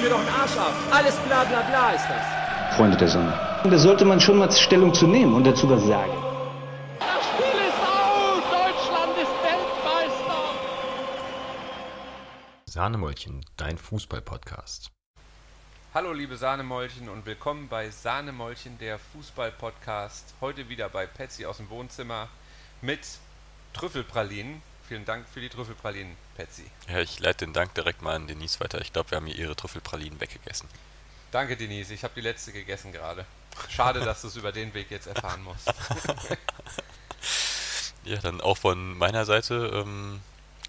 mir doch einen Arsch ab. Alles bla bla bla ist das. Freunde der Sonne. Da sollte man schon mal Stellung zu nehmen und dazu was sagen. Das Spiel ist aus! Deutschland ist Weltmeister! Sahnemäulchen, dein Fußball-Podcast. Hallo liebe Sahnemäulchen und willkommen bei Sahnemäulchen, der Fußball-Podcast. Heute wieder bei Patsy aus dem Wohnzimmer mit Trüffelpralinen. Vielen Dank für die Trüffelpralinen, Patsy. Ja, ich leite den Dank direkt mal an Denise weiter. Ich glaube, wir haben hier ihre Trüffelpralinen weggegessen. Danke, Denise. Ich habe die letzte gegessen gerade. Schade, dass du es über den Weg jetzt erfahren musst. Ja, dann auch von meiner Seite ähm,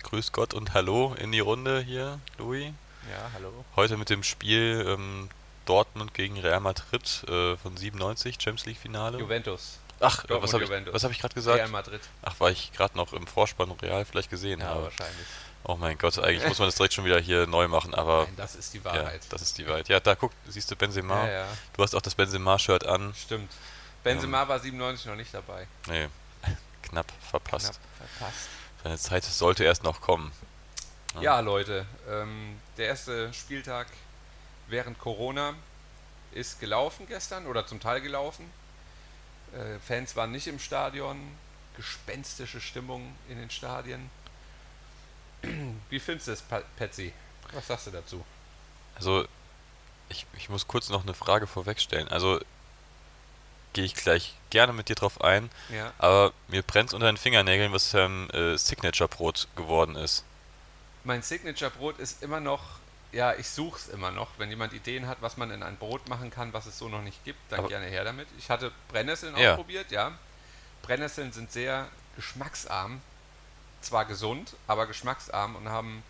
Grüß Gott und Hallo in die Runde hier, Louis. Ja, hallo. Heute mit dem Spiel ähm, Dortmund gegen Real Madrid äh, von 97, Champions League Finale. Juventus. Ach, Dortmund, was habe ich, hab ich gerade gesagt? Real Madrid. Ach, weil ich gerade noch im Vorspann Real vielleicht gesehen Ja, habe. wahrscheinlich. Oh mein Gott, eigentlich muss man das direkt schon wieder hier neu machen, aber Nein, das ist die ja, Wahrheit. das ist die Wahrheit. Ja, da guck, siehst du Benzema. Ja, ja. Du hast auch das Benzema-Shirt an. Stimmt. Benzema war 97 noch nicht dabei. Nee, knapp verpasst. Knapp verpasst. Seine Zeit sollte erst noch kommen. Ja, Leute, ähm, der erste Spieltag während Corona ist gelaufen gestern oder zum Teil gelaufen. Äh, Fans waren nicht im Stadion, gespenstische Stimmung in den Stadien. Wie findest du es, Pa- Patsy? Was sagst du dazu? Also, ich, ich muss kurz noch eine Frage vorwegstellen. Also, gehe ich gleich gerne mit dir drauf ein, Ja. aber mir brennt unter den Fingernägeln, was ähm, äh, Signature-Brot geworden ist. Mein Signature-Brot ist immer noch, ja, ich suche es immer noch. Wenn jemand Ideen hat, was man in ein Brot machen kann, was es so noch nicht gibt, dann Aber- gerne her damit. Ich hatte Brennnesseln Ja. ausprobiert, ja. Brennnesseln sind sehr geschmacksarm. Zwar gesund, aber geschmacksarm und haben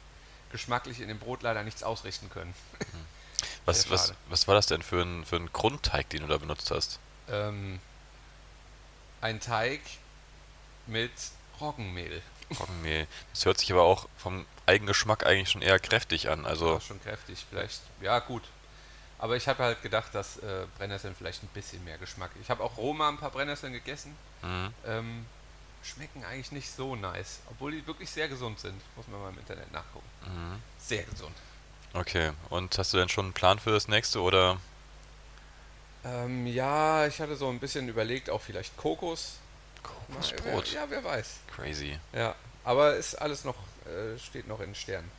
geschmacklich in dem Brot leider nichts ausrichten können. Was, was, was war das denn für ein, für ein Grundteig, den du da benutzt hast? Ähm, ein Teig mit Roggenmehl. Roggenmehl. Das hört sich aber auch vom Eigengeschmack eigentlich schon eher kräftig an. Also, War schon kräftig, vielleicht. Ja, gut. Aber ich habe halt gedacht, dass äh, Brennnesseln vielleicht ein bisschen mehr Geschmack. Ich habe auch Roma ein paar Brennnesseln gegessen. mhm. Ähm, schmecken eigentlich nicht so nice. Obwohl die wirklich sehr gesund sind. Muss man mal im Internet nachgucken. Mhm. Sehr gesund. okay. Und hast du denn schon einen Plan für das nächste oder? Ähm, ja, ich hatte so ein bisschen überlegt, auch vielleicht Kokos. Kokosbrot. Ja, wer weiß. Crazy. Ja, aber ist alles noch, äh, steht noch in den Sternen.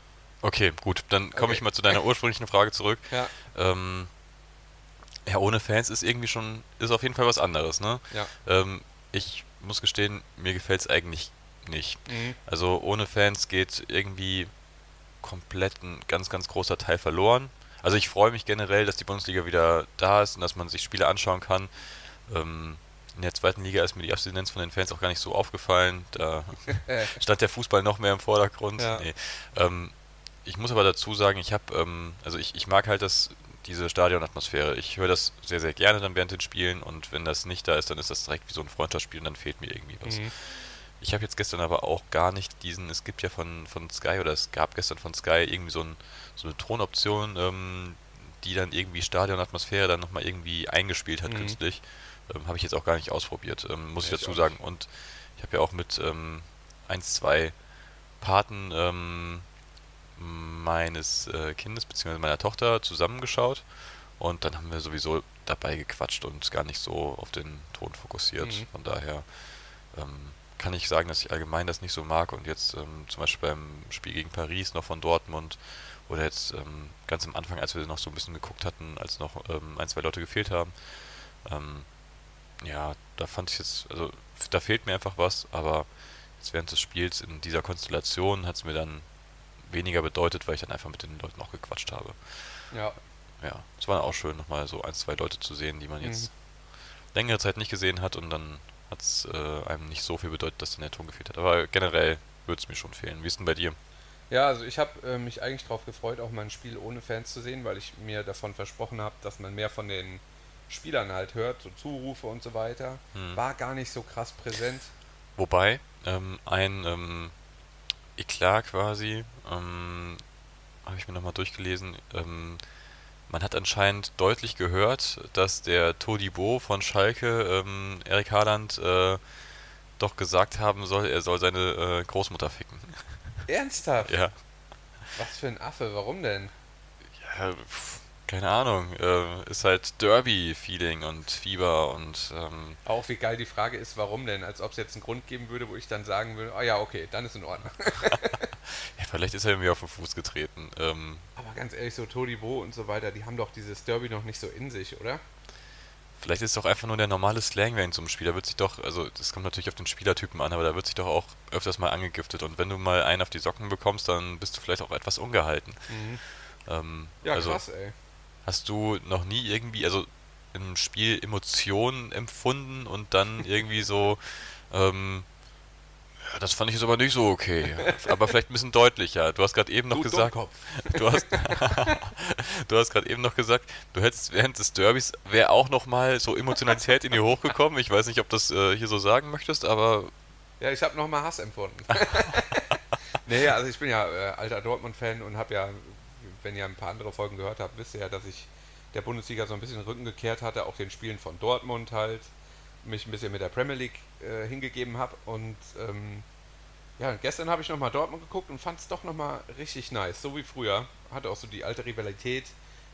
Okay, gut. Dann komme Okay. ich mal zu deiner ursprünglichen Frage zurück. Ja, Ähm, ja, ohne Fans ist irgendwie schon, ist auf jeden Fall was anderes, ne? ja. Ähm, ich muss gestehen, mir gefällt es eigentlich nicht. Mhm. Also ohne Fans geht irgendwie komplett ein ganz, ganz großer Teil verloren. Also ich freue mich generell, dass die Bundesliga wieder da ist und dass man sich Spiele anschauen kann. Ähm, in der zweiten Liga ist mir die Abstinenz von den Fans auch gar nicht so aufgefallen. Da stand der Fußball noch mehr im Vordergrund. Ja. Nee. Ähm, ich muss aber dazu sagen, ich habe, ähm, also ich, ich mag halt das, diese Stadionatmosphäre. Ich höre das sehr, sehr gerne dann während den Spielen und wenn das nicht da ist, dann ist das direkt wie so ein Freundschaftsspiel und dann fehlt mir irgendwie was. Mhm. Ich habe jetzt gestern aber auch gar nicht diesen, es gibt ja von, von Sky oder es gab gestern von Sky irgendwie so, ein, so eine Tonoption, ähm, die dann irgendwie Stadionatmosphäre dann nochmal irgendwie eingespielt hat Mhm. künstlich. Ähm, habe ich jetzt auch gar nicht ausprobiert, ähm, muss Nee, ich ich dazu auch sagen. Und ich habe ja auch mit ähm, eins, zwei Paten ähm, meines äh, Kindes bzw. meiner Tochter zusammengeschaut und dann haben wir sowieso dabei gequatscht und gar nicht so auf den Ton fokussiert. Mhm. Von daher ähm, kann ich sagen, dass ich allgemein das nicht so mag und jetzt ähm, zum Beispiel beim Spiel gegen Paris noch von Dortmund oder jetzt ähm, ganz am Anfang, als wir noch so ein bisschen geguckt hatten, als noch ähm, ein, zwei Leute gefehlt haben, ähm, ja, da fand ich jetzt, also da fehlt mir einfach was, aber jetzt während des Spiels in dieser Konstellation hat es mir dann weniger bedeutet, weil ich dann einfach mit den Leuten auch gequatscht habe. Ja, Ja, es war auch schön, nochmal so ein, zwei Leute zu sehen, die man jetzt Mhm. längere Zeit nicht gesehen hat und dann hat es äh, einem nicht so viel bedeutet, dass dann der Ton gefehlt hat. Aber generell würde es mir schon fehlen. Wie ist denn bei dir? Ja, also ich habe äh, mich eigentlich darauf gefreut, auch mal ein Spiel ohne Fans zu sehen, weil ich mir davon versprochen habe, dass man mehr von den Spielern halt hört, so Zurufe und so weiter. Hm. War gar nicht so krass präsent. Wobei, ähm, ein ähm, Eklat quasi, ähm, habe ich mir nochmal durchgelesen, ähm, man hat anscheinend deutlich gehört, dass der Todibo von Schalke, ähm, Erik Haaland, äh, doch gesagt haben soll, er soll seine äh, Großmutter ficken. Ernsthaft? Ja. Was für ein Affe, warum denn? Ja, Ja, pf, keine Ahnung. Äh, ist halt Derby-Feeling und Fieber und ähm, Auch wie geil die Frage ist, warum denn? Als ob es jetzt einen Grund geben würde, wo ich dann sagen würde, oh ja, okay, dann ist in Ordnung. ja, vielleicht ist er mir auf den Fuß getreten. Ähm, Aber ganz ehrlich, so Todibo und so weiter, die haben doch dieses Derby noch nicht so in sich, oder? vielleicht ist es doch einfach nur der normale Slang während zum Spiel. Da wird sich doch, also das kommt natürlich auf den Spielertypen an, aber da wird sich doch auch öfters mal angegiftet. Und wenn du mal einen auf die Socken bekommst, dann bist du vielleicht auch etwas ungehalten. Ähm, Ja, also, krass, ey. Hast du noch nie irgendwie, also im Spiel Emotionen empfunden und dann irgendwie so, ähm, ja, das fand ich jetzt aber nicht so okay. aber vielleicht ein bisschen deutlicher. Du hast gerade eben noch Du gesagt, du hast, du hast gerade eben noch gesagt, du hättest während des Derbys wäre auch noch mal so Emotionalität in dir hochgekommen. Ich weiß nicht, ob das äh, hier so sagen möchtest, aber Ja, ich habe nochmal Hass empfunden. nee, also ich bin ja äh, alter Dortmund-Fan und habe ja, wenn ihr ein paar andere Folgen gehört habt, wisst ihr ja, dass ich der Bundesliga so ein bisschen den Rücken gekehrt hatte, auch den Spielen von Dortmund halt, mich ein bisschen mit der Premier League äh, hingegeben habe und ähm, ja, gestern habe ich nochmal Dortmund geguckt und fand es doch nochmal richtig nice, so wie früher. Hatte auch so die alte Rivalität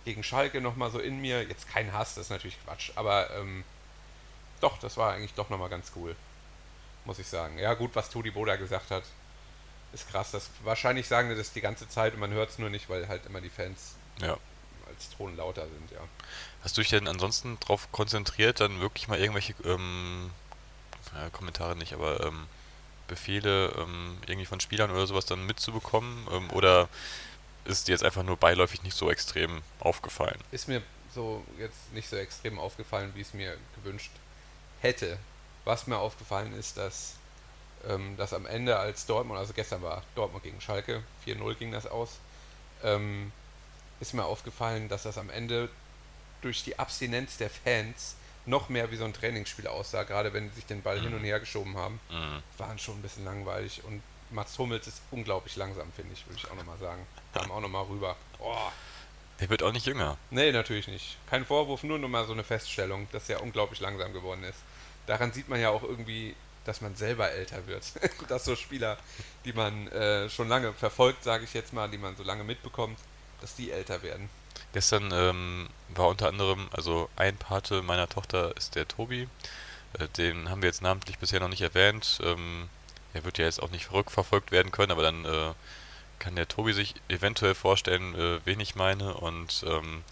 gegen Schalke nochmal so in mir. Jetzt kein Hass, das ist natürlich Quatsch, aber ähm, doch, das war eigentlich doch nochmal ganz cool muss ich sagen. Ja, gut, was Todi Boda gesagt hat, ist krass. Das, wahrscheinlich sagen die das die ganze Zeit und man hört es nur nicht, weil halt immer die Fans ja. als Ton lauter sind, ja. Hast du dich denn ansonsten darauf konzentriert, dann wirklich mal irgendwelche ähm, ja, Kommentare nicht, aber ähm, Befehle ähm, irgendwie von Spielern oder sowas dann mitzubekommen? Ähm, oder ist dir jetzt einfach nur beiläufig nicht so extrem aufgefallen? Ist mir so jetzt nicht so extrem aufgefallen, wie es mir gewünscht hätte. Was mir aufgefallen ist, dass, ähm, dass am Ende als Dortmund, also gestern war Dortmund gegen Schalke, 4-0 ging das aus, ähm, ist mir aufgefallen, dass das am Ende durch die Abstinenz der Fans noch mehr wie so ein Trainingsspiel aussah, gerade wenn sie sich den Ball hin und her geschoben haben. Mhm. Waren schon ein bisschen langweilig und Mats Hummels ist unglaublich langsam, finde ich, würde ich auch nochmal sagen. Kam auch nochmal rüber. Boah. Der wird auch nicht jünger. Nee, natürlich nicht. Kein Vorwurf, nur noch mal so eine Feststellung, dass er unglaublich langsam geworden ist. Daran sieht man ja auch irgendwie, dass man selber älter wird. dass so Spieler, die man äh, schon lange verfolgt, sage ich jetzt mal, die man so lange mitbekommt, dass die älter werden. Gestern ähm, war unter anderem, also ein Pate meiner Tochter ist der Tobi. Äh, den haben wir jetzt namentlich bisher noch nicht erwähnt. Ähm, er wird ja jetzt auch nicht rückverfolgt werden können, aber dann äh, kann der Tobi sich eventuell vorstellen, äh, wen ich meine. Und ähm,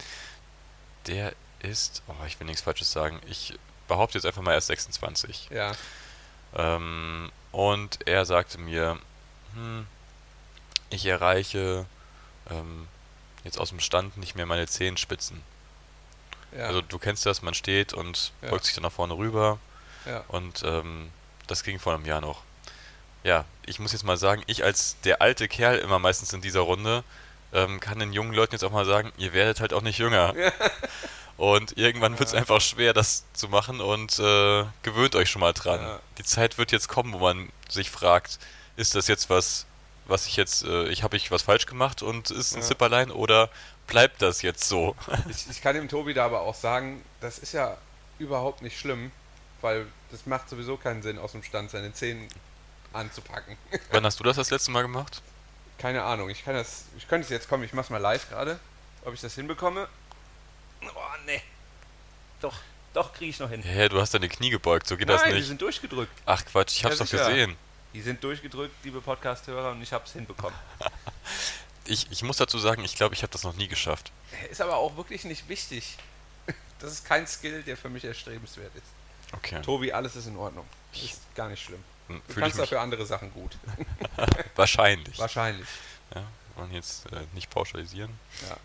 der ist, oh, ich will nichts Falsches sagen, ich behaupte jetzt einfach mal erst 26. Ja, Ähm, und er sagte mir, hm, ich erreiche ähm, jetzt aus dem Stand nicht mehr meine Zehenspitzen. ja, Also du kennst das, man steht und Ja. beugt sich dann nach vorne rüber ja. und ähm, das ging vor einem Jahr noch. Ja, ich muss jetzt mal sagen, ich als der alte Kerl immer meistens in dieser Runde ähm, kann den jungen Leuten jetzt auch mal sagen, ihr werdet halt auch nicht jünger. Und irgendwann wird es einfach schwer, das zu machen und äh, gewöhnt euch schon mal dran. Ja. Die Zeit wird jetzt kommen, wo man sich fragt, ist das jetzt was, was ich jetzt, äh, ich habe ich was falsch gemacht und ist ein Ja. Zipperlein oder bleibt das jetzt so? Ich, ich kann dem Tobi da aber auch sagen, das ist ja überhaupt nicht schlimm, weil das macht sowieso keinen Sinn, aus dem Stand seine Zehen anzupacken. Wann hast du das das letzte Mal gemacht? Keine Ahnung, ich kann das, ich könnte es jetzt kommen, ich mach's mal live gerade, ob ich das hinbekomme. Oh, nee. Doch, doch kriege ich noch hin. Hä, du hast deine Knie gebeugt, so geht das Nein, die nicht. sind durchgedrückt. Ach Quatsch, ich hab's Ja, doch gesehen. Die sind durchgedrückt, liebe Podcast-Hörer, und ich habe es hinbekommen. Ich, ich muss dazu sagen, ich glaube, ich habe das noch nie geschafft. Ist aber auch wirklich nicht wichtig. Das ist kein Skill, der für mich erstrebenswert ist. Okay. Tobi, alles ist in Ordnung. Ist gar nicht schlimm. Hm, Du kannst dafür andere Sachen gut. wahrscheinlich. Wahrscheinlich. Ja, wollen jetzt äh, nicht pauschalisieren. Ja.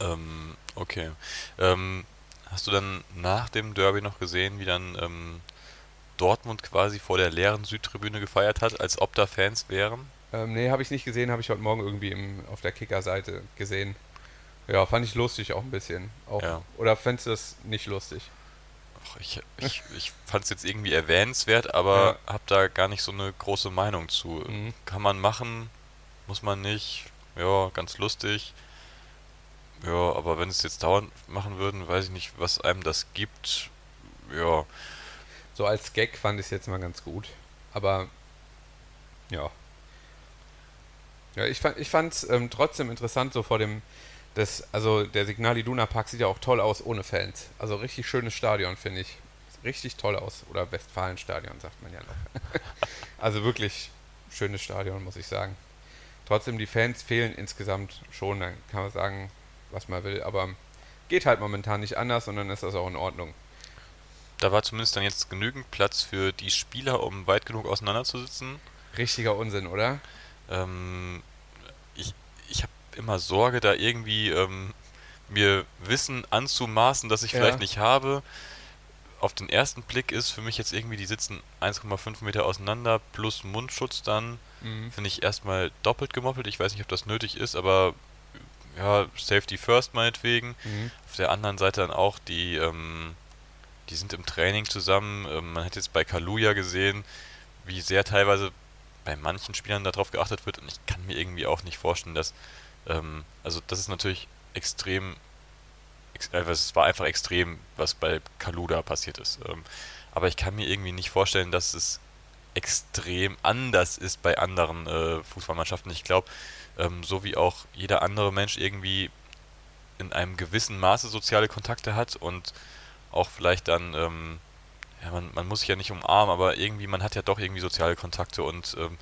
Ähm, okay. Ähm, hast du dann nach dem Derby noch gesehen, wie dann ähm, Dortmund quasi vor der leeren Südtribüne gefeiert hat, als ob da Fans wären? Ähm, nee, habe ich nicht gesehen, habe ich heute Morgen irgendwie im, auf der Kicker-Seite gesehen. Ja, fand ich lustig auch ein bisschen. Auch, Ja. Oder fändest du das nicht lustig? Ach, ich ich, ich fand es jetzt irgendwie erwähnenswert, aber hab da gar nicht so eine große Meinung zu. Mhm. Kann man machen, muss man nicht. Ja, ganz lustig. Ja, aber wenn es jetzt dauernd machen würden, weiß ich nicht, was einem das gibt. Ja, So als Gag fand ich es jetzt mal ganz gut. Aber ja. Ja, ich fand ich fand's ähm, trotzdem interessant, so vor dem Das, also der Signal Iduna Park sieht ja auch toll aus ohne Fans. Also richtig schönes Stadion, finde ich. Richtig toll aus. Oder Westfalenstadion, sagt man ja noch. also wirklich schönes Stadion, muss ich sagen. Trotzdem, die Fans fehlen insgesamt schon. Dann kann man sagen, was man will. Aber geht halt momentan nicht anders und dann ist das auch in Ordnung. Da war zumindest dann jetzt genügend Platz für die Spieler, um weit genug auseinanderzusitzen. Richtiger Unsinn, oder? Ähm, ich ich habe immer Sorge, da irgendwie ähm, mir Wissen anzumaßen, das ich Ja. vielleicht nicht habe. Auf den ersten Blick ist für mich jetzt irgendwie, die sitzen 1,5 Meter auseinander plus Mundschutz dann, Mhm. finde ich erstmal doppelt gemoppelt. Ich weiß nicht, ob das nötig ist, aber ja, Safety First meinetwegen. Mhm. Auf der anderen Seite dann auch die, ähm, die sind im Training zusammen. Ähm, man hat jetzt bei Kaluja gesehen, wie sehr teilweise bei manchen Spielern darauf geachtet wird und ich kann mir irgendwie auch nicht vorstellen, dass, ähm, also das ist natürlich extrem, ex äh, es war einfach extrem, was bei Kaluda passiert ist. Ähm, aber ich kann mir irgendwie nicht vorstellen, dass es extrem anders ist bei anderen äh, Fußballmannschaften. Ich glaube, ähm, so wie auch jeder andere Mensch irgendwie in einem gewissen Maße soziale Kontakte hat und auch vielleicht dann, ähm, ja, man, man muss sich ja nicht umarmen, aber irgendwie, man hat ja doch irgendwie soziale Kontakte und ähm,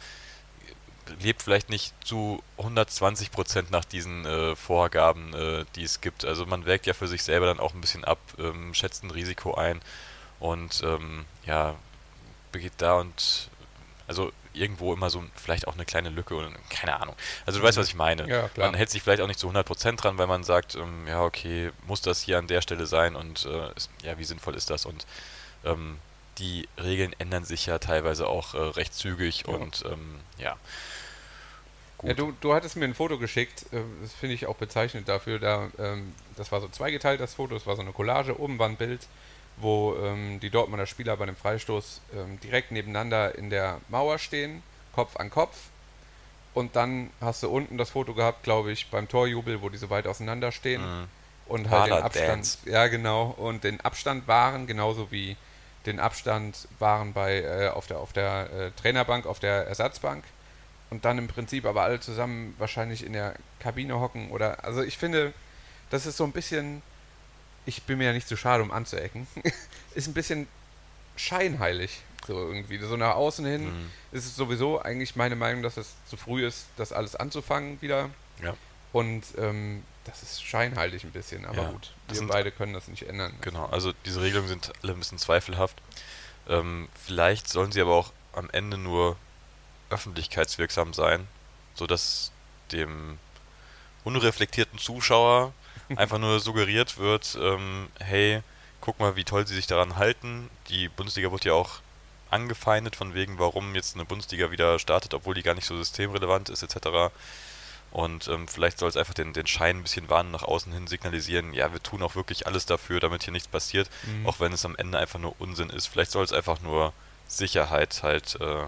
lebt vielleicht nicht zu 120 Prozent nach diesen äh, Vorgaben, äh, die es gibt. Also man wägt ja für sich selber dann auch ein bisschen ab, ähm, schätzt ein Risiko ein und ähm, ja, begeht da und also irgendwo immer so vielleicht auch eine kleine Lücke und keine Ahnung. Also du weißt, was ich meine. Ja. Man hält sich vielleicht auch nicht zu 100% dran, weil man sagt, ähm, ja, okay, muss das hier an der Stelle sein und äh, ist, ja, wie sinnvoll ist das? Und ähm, die Regeln ändern sich ja teilweise auch äh, recht zügig Ja. und ähm, ja. Gut. Ja, du, du hattest mir ein Foto geschickt, äh, das finde ich auch bezeichnend dafür. Da, ähm, das war so zweigeteilt, das Foto, das war so eine Collage, oben war ein Bild, wo ähm, die Dortmunder Spieler bei einem Freistoß ähm, direkt nebeneinander in der Mauer stehen, Kopf an Kopf. Und dann hast du unten das Foto gehabt, glaube ich, beim Torjubel, wo die so weit auseinander stehen. Mhm. Und halt den Abstand. Dance. Ja, genau. Und den Abstand wahren, genauso wie den Abstand waren bei äh, auf der auf der äh, Trainerbank, auf der Ersatzbank. Und dann im Prinzip aber alle zusammen wahrscheinlich in der Kabine hocken oder. Also ich finde, das ist so ein bisschen. Ich bin mir ja nicht zu schade, um anzuecken. ist ein bisschen scheinheilig. So irgendwie. So nach außen hin Mhm. ist es sowieso eigentlich meine Meinung, dass es zu früh ist, das alles anzufangen wieder. Ja. Und ähm, das ist scheinheilig ein bisschen, aber Ja, gut, wir beide können das nicht ändern. Genau, also diese Regelungen sind alle ein bisschen zweifelhaft. Ähm, vielleicht sollen sie aber auch am Ende nur öffentlichkeitswirksam sein, sodass dem unreflektierten Zuschauer einfach nur suggeriert wird, ähm, hey, guck mal, wie toll sie sich daran halten. Die Bundesliga wird ja auch angefeindet von wegen, warum jetzt eine Bundesliga wieder startet, obwohl die gar nicht so systemrelevant ist, etc. Und ähm, vielleicht soll es einfach den, den Schein ein bisschen warnen nach außen hin signalisieren, ja, wir tun auch wirklich alles dafür, damit hier nichts passiert, Mhm. auch wenn es am Ende einfach nur Unsinn ist. Vielleicht soll es einfach nur Sicherheit halt äh,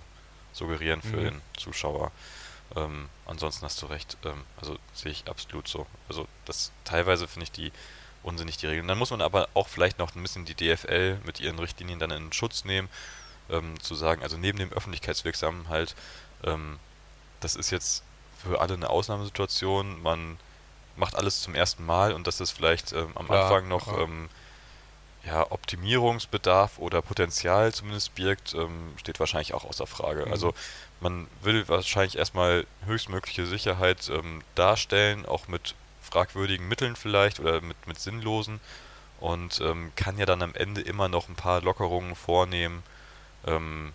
suggerieren für Mhm. den Zuschauer. Ähm, ansonsten hast du recht, ähm, also sehe ich absolut so. Also das teilweise finde ich die unsinnig die Regeln. Dann muss man aber auch vielleicht noch ein bisschen die DFL mit ihren Richtlinien dann in Schutz nehmen, ähm, zu sagen, also neben dem öffentlichkeitswirksamen halt, ähm, das ist jetzt für alle eine Ausnahmesituation, man macht alles zum ersten Mal und dass es vielleicht ähm, am Klar, Anfang noch ähm, ja, Optimierungsbedarf oder Potenzial zumindest birgt, ähm, steht wahrscheinlich auch außer Frage. Mhm. Also man will wahrscheinlich erstmal höchstmögliche Sicherheit ähm, darstellen, auch mit fragwürdigen Mitteln vielleicht oder mit, mit sinnlosen und ähm, kann ja dann am Ende immer noch ein paar Lockerungen vornehmen, ähm,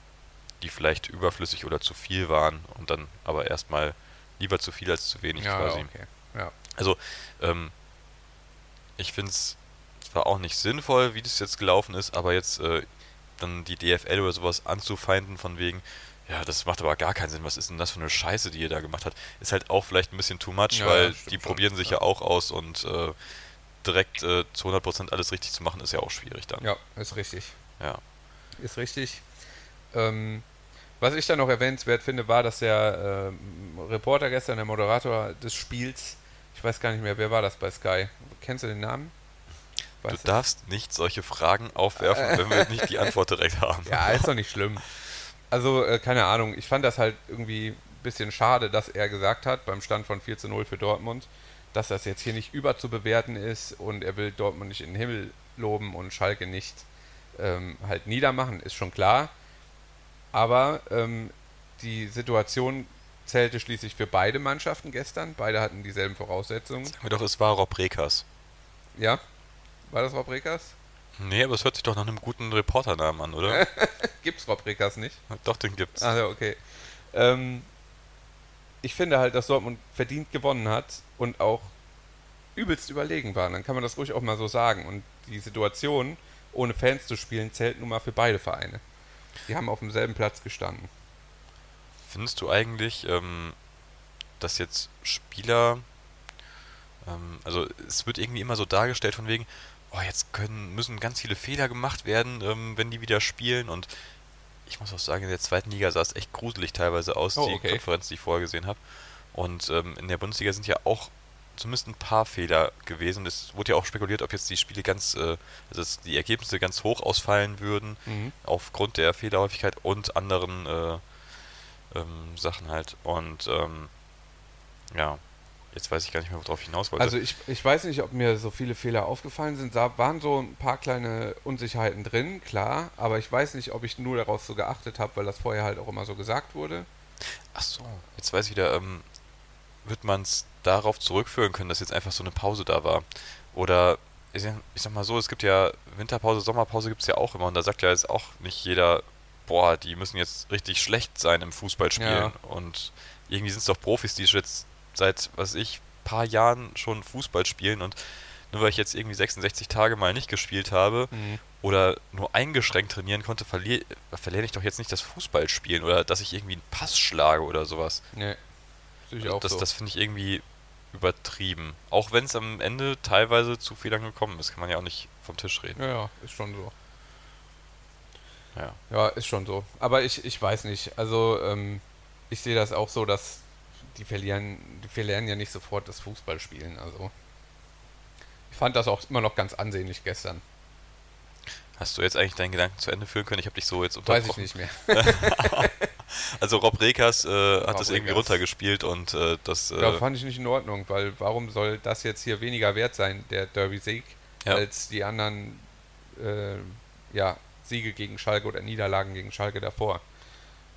die vielleicht überflüssig oder zu viel waren und dann aber erstmal lieber zu viel als zu wenig ja, quasi. okay. Ja. Also, ähm, ich finde es zwar auch nicht sinnvoll, wie das jetzt gelaufen ist, aber jetzt äh, dann die DFL oder sowas anzufeinden von wegen, ja, das macht aber gar keinen Sinn, was ist denn das für eine Scheiße, die ihr da gemacht habt, ist halt auch vielleicht ein bisschen too much, Ja, weil die schon, probieren sich ja. ja auch aus und äh, direkt äh, zu 100% alles richtig zu machen, ist ja auch schwierig dann. ja, ist richtig. Ja. Ist richtig. Ähm, was ich dann noch erwähnenswert finde, war, dass der ähm, Reporter gestern, der Moderator des Spiels, ich weiß gar nicht mehr, wer war das bei Sky? Kennst du den Namen? Du Weißt darfst nicht solche Fragen aufwerfen, wenn wir nicht die Antwort direkt haben. Ja, ist doch nicht schlimm. Also, äh, keine Ahnung, ich fand das halt irgendwie ein bisschen schade, dass er gesagt hat, beim Stand von 4 zu 0 für Dortmund, dass das jetzt hier nicht überzubewerten ist und er will Dortmund nicht in den Himmel loben und Schalke nicht ähm, halt niedermachen, ist schon klar. Aber ähm, die Situation zählte schließlich für beide Mannschaften gestern. Beide hatten dieselben Voraussetzungen. Sagen wir doch, es war Rob Rekers. Ja? War das Rob Rekers? Nee, aber es hört sich doch nach einem guten Reporternamen an, oder? Gibt's Rob Rekers nicht? doch, den gibt's. Also okay. Ähm, ich finde halt, dass Dortmund verdient gewonnen hat und auch übelst überlegen war. Dann kann man das ruhig auch mal so sagen. Und die Situation, ohne Fans zu spielen, zählt nun mal für beide Vereine. Die haben auf demselben Platz gestanden. Findest du eigentlich, ähm, dass jetzt Spieler, ähm, also es wird irgendwie immer so dargestellt von wegen, oh, jetzt können, müssen ganz viele Fehler gemacht werden, ähm, wenn die wieder spielen und ich muss auch sagen, in der zweiten Liga sah es echt gruselig teilweise aus, Oh, die okay. Konferenz, die ich vorher gesehen habe. Und ähm, in der Bundesliga sind ja auch zumindest ein paar Fehler gewesen. Es wurde ja auch spekuliert, ob jetzt die Spiele ganz, äh, also die Ergebnisse ganz hoch ausfallen würden, Mhm. aufgrund der Fehlerhäufigkeit und anderen äh, ähm, Sachen halt. Und ähm, ja, jetzt weiß ich gar nicht mehr, worauf ich hinaus wollte. Also ich, ich weiß nicht, ob mir so viele Fehler aufgefallen sind. Da waren so ein paar kleine Unsicherheiten drin, klar. Aber ich weiß nicht, ob ich nur darauf so geachtet habe, weil das vorher halt auch immer so gesagt wurde. Ach so, jetzt weiß ich wieder, ähm, wird man es darauf zurückführen können, dass jetzt einfach so eine Pause da war? Oder, ich sag, ich sag mal so, es gibt ja Winterpause, Sommerpause gibt es ja auch immer und da sagt ja jetzt auch nicht jeder, boah, die müssen jetzt richtig schlecht sein im Fußballspielen. Ja. Und irgendwie sind es doch Profis, die jetzt seit, was ich, paar Jahren schon Fußball spielen und nur weil ich jetzt irgendwie 66 Tage mal nicht gespielt habe oder nur eingeschränkt trainieren konnte, verliere verlerne ich doch jetzt nicht das Fußballspielen oder dass ich irgendwie einen Pass schlage oder sowas. Nee. Ich Also das so. das finde ich irgendwie übertrieben. Auch wenn es am Ende teilweise zu Fehlern gekommen ist, kann man ja auch nicht vom Tisch reden. ja, ja, ist schon so. Ja. Ja, ist schon so. Aber ich, ich weiß nicht. Also, ähm, ich sehe das auch so, dass die verlieren, die verlieren ja nicht sofort das Fußballspielen. Also, ich fand das auch immer noch ganz ansehnlich gestern. Hast du jetzt eigentlich deinen Gedanken zu Ende führen können? Ich habe dich so jetzt Weiß ich unterbrochen. nicht mehr. Also Rob Rekers äh, hat Rob das irgendwie Rekers. runtergespielt und äh, das äh, Ja, fand ich nicht in Ordnung, weil warum soll das jetzt hier weniger wert sein, der Derby-Sieg, Ja. als die anderen äh, ja, Siege gegen Schalke oder Niederlagen gegen Schalke davor?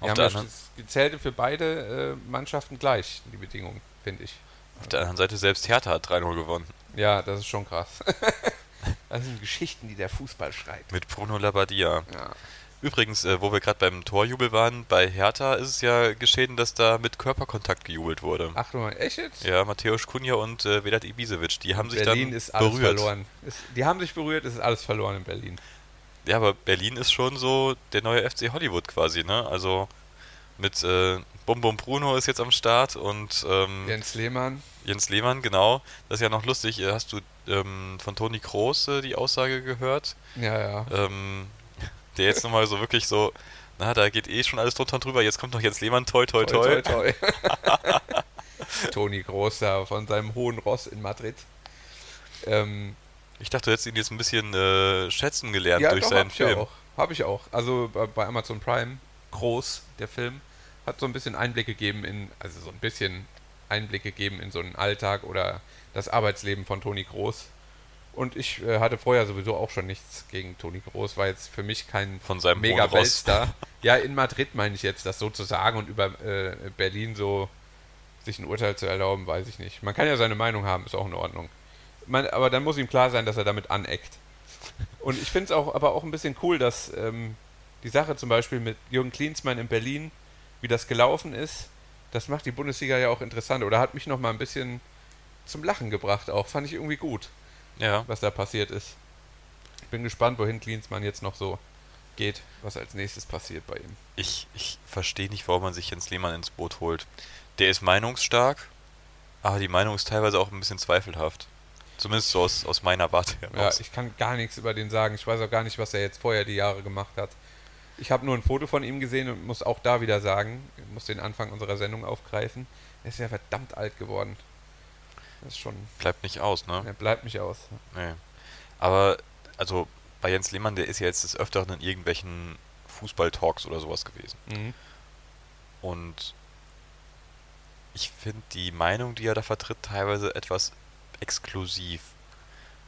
Auf der anderen- das gezählte für beide äh, Mannschaften gleich, die Bedingungen, finde ich. auf der anderen Seite selbst Hertha hat 3-0 gewonnen. Ja, das ist schon krass. das sind Geschichten, die der Fußball schreibt. Mit Bruno Labbadia. Ja. Übrigens, äh, wo wir gerade beim Torjubel waren, bei Hertha ist es ja geschehen, dass da mit Körperkontakt gejubelt wurde. Ach du mal, echt jetzt? Ja, Mateusz Kunja und äh, Vedat Ibisevic, die haben sich Berlin dann ist alles berührt. verloren. Ist, die haben sich berührt, es ist alles verloren in Berlin. Ja, aber Berlin ist schon so der neue FC Hollywood quasi, ne? Also mit äh, Bum Bum Bruno ist jetzt am Start und ähm, Jens Lehmann. Jens Lehmann, genau. Das ist ja noch lustig. Äh, Hast du ähm, von Toni Kroos äh, die Aussage gehört? Ja, ja. Ähm, der jetzt nochmal so wirklich so, na, da geht eh schon alles drunter und drüber, jetzt kommt noch Jens Lehmann, toi, toi, toi. toi, toi. Toni Groß da von seinem hohen Ross in Madrid. Ähm, Ich dachte, du hättest ihn jetzt ein bisschen äh, schätzen gelernt ja, durch doch, seinen hab ich Film. auch. Habe ich auch. Also bei, Amazon Prime, Groß, der Film, hat so ein bisschen Einblick gegeben in, also so ein bisschen Einblick gegeben in so einen Alltag oder das Arbeitsleben von Toni Groß. Und ich äh, hatte vorher sowieso auch schon nichts gegen Toni Groß, war jetzt für mich kein Von seinem mega. Weltstar. Ja, in Madrid meine ich jetzt, das so zu sagen und über äh, Berlin so sich ein Urteil zu erlauben, weiß ich nicht. Man kann ja seine Meinung haben, ist auch in Ordnung. Man, aber dann muss ihm klar sein, dass er damit aneckt. Und ich finde es auch, aber auch ein bisschen cool, dass ähm, die Sache zum Beispiel mit Jürgen Klinsmann in Berlin, wie das gelaufen ist, das macht die Bundesliga ja auch interessant oder hat mich noch mal ein bisschen zum Lachen gebracht auch. Fand ich irgendwie gut, Ja, was da passiert ist. Ich bin gespannt, wohin Klinsmann jetzt noch so geht, was als nächstes passiert bei ihm. ich, ich verstehe nicht, warum man sich Jens Lehmann ins Boot holt. Der ist meinungsstark, aber die Meinung ist teilweise auch ein bisschen zweifelhaft. Zumindest so aus, aus meiner Warte Ja, heraus. ich kann gar nichts über den sagen. Ich weiß auch gar nicht, was er jetzt vorher die Jahre gemacht hat. Ich habe nur ein Foto von ihm gesehen und muss auch da wieder sagen, ich muss den Anfang unserer Sendung aufgreifen. Er ist ja verdammt alt geworden. Das ist schon, Bleibt nicht aus, ne? er bleibt nicht aus. Nee. Aber, also, bei Jens Lehmann, der ist ja jetzt des Öfteren in irgendwelchen Fußball-Talks oder sowas gewesen. Mhm. Und ich finde die Meinung, die er da vertritt, teilweise etwas exklusiv.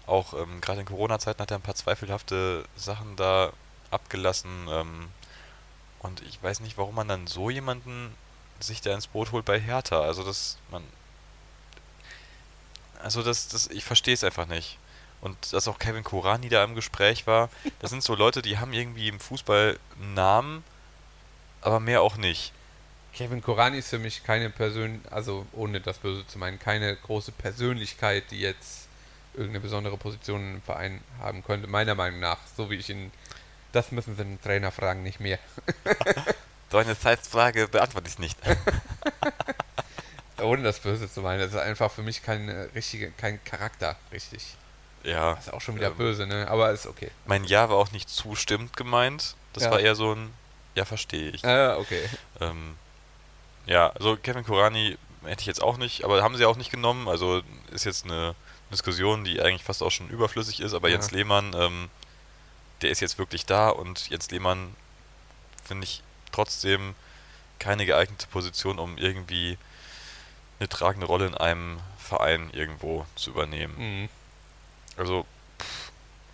Auch ähm, gerade in Corona-Zeiten hat er ein paar zweifelhafte Sachen da abgelassen. Ähm, und ich weiß nicht, warum man dann so jemanden sich da ins Boot holt bei Hertha. Also das, man. Also das, das, ich verstehe es einfach nicht. Und dass auch Kevin Korani da im Gespräch war, das sind so Leute, die haben irgendwie im Fußball einen Namen, aber mehr auch nicht. Kevin Korani ist für mich keine Persön, also ohne das Böse zu meinen, keine große Persönlichkeit, die jetzt irgendeine besondere Position im Verein haben könnte, meiner Meinung nach. So wie ich ihn. Das müssen sie den Trainer fragen, nicht mehr. So eine Zeitfrage beantworte ich nicht. Ohne das Böse zu meinen. Das ist einfach für mich kein äh, richtige, kein Charakter, richtig. Ja. Das ist auch schon wieder ähm, böse, ne? Aber ist okay. Mein Ja war auch nicht zustimmend gemeint. Das Ja. war eher so ein Ja, verstehe ich. Ah, okay. Ähm, ja, also Kevin Korani hätte ich jetzt auch nicht, aber haben sie auch nicht genommen. Also ist jetzt eine Diskussion, die eigentlich fast auch schon überflüssig ist, aber Ja. Jens Lehmann, ähm, der ist jetzt wirklich da und Jens Lehmann finde ich trotzdem keine geeignete Position, um irgendwie eine tragende Rolle in einem Verein irgendwo zu übernehmen. Mhm. Also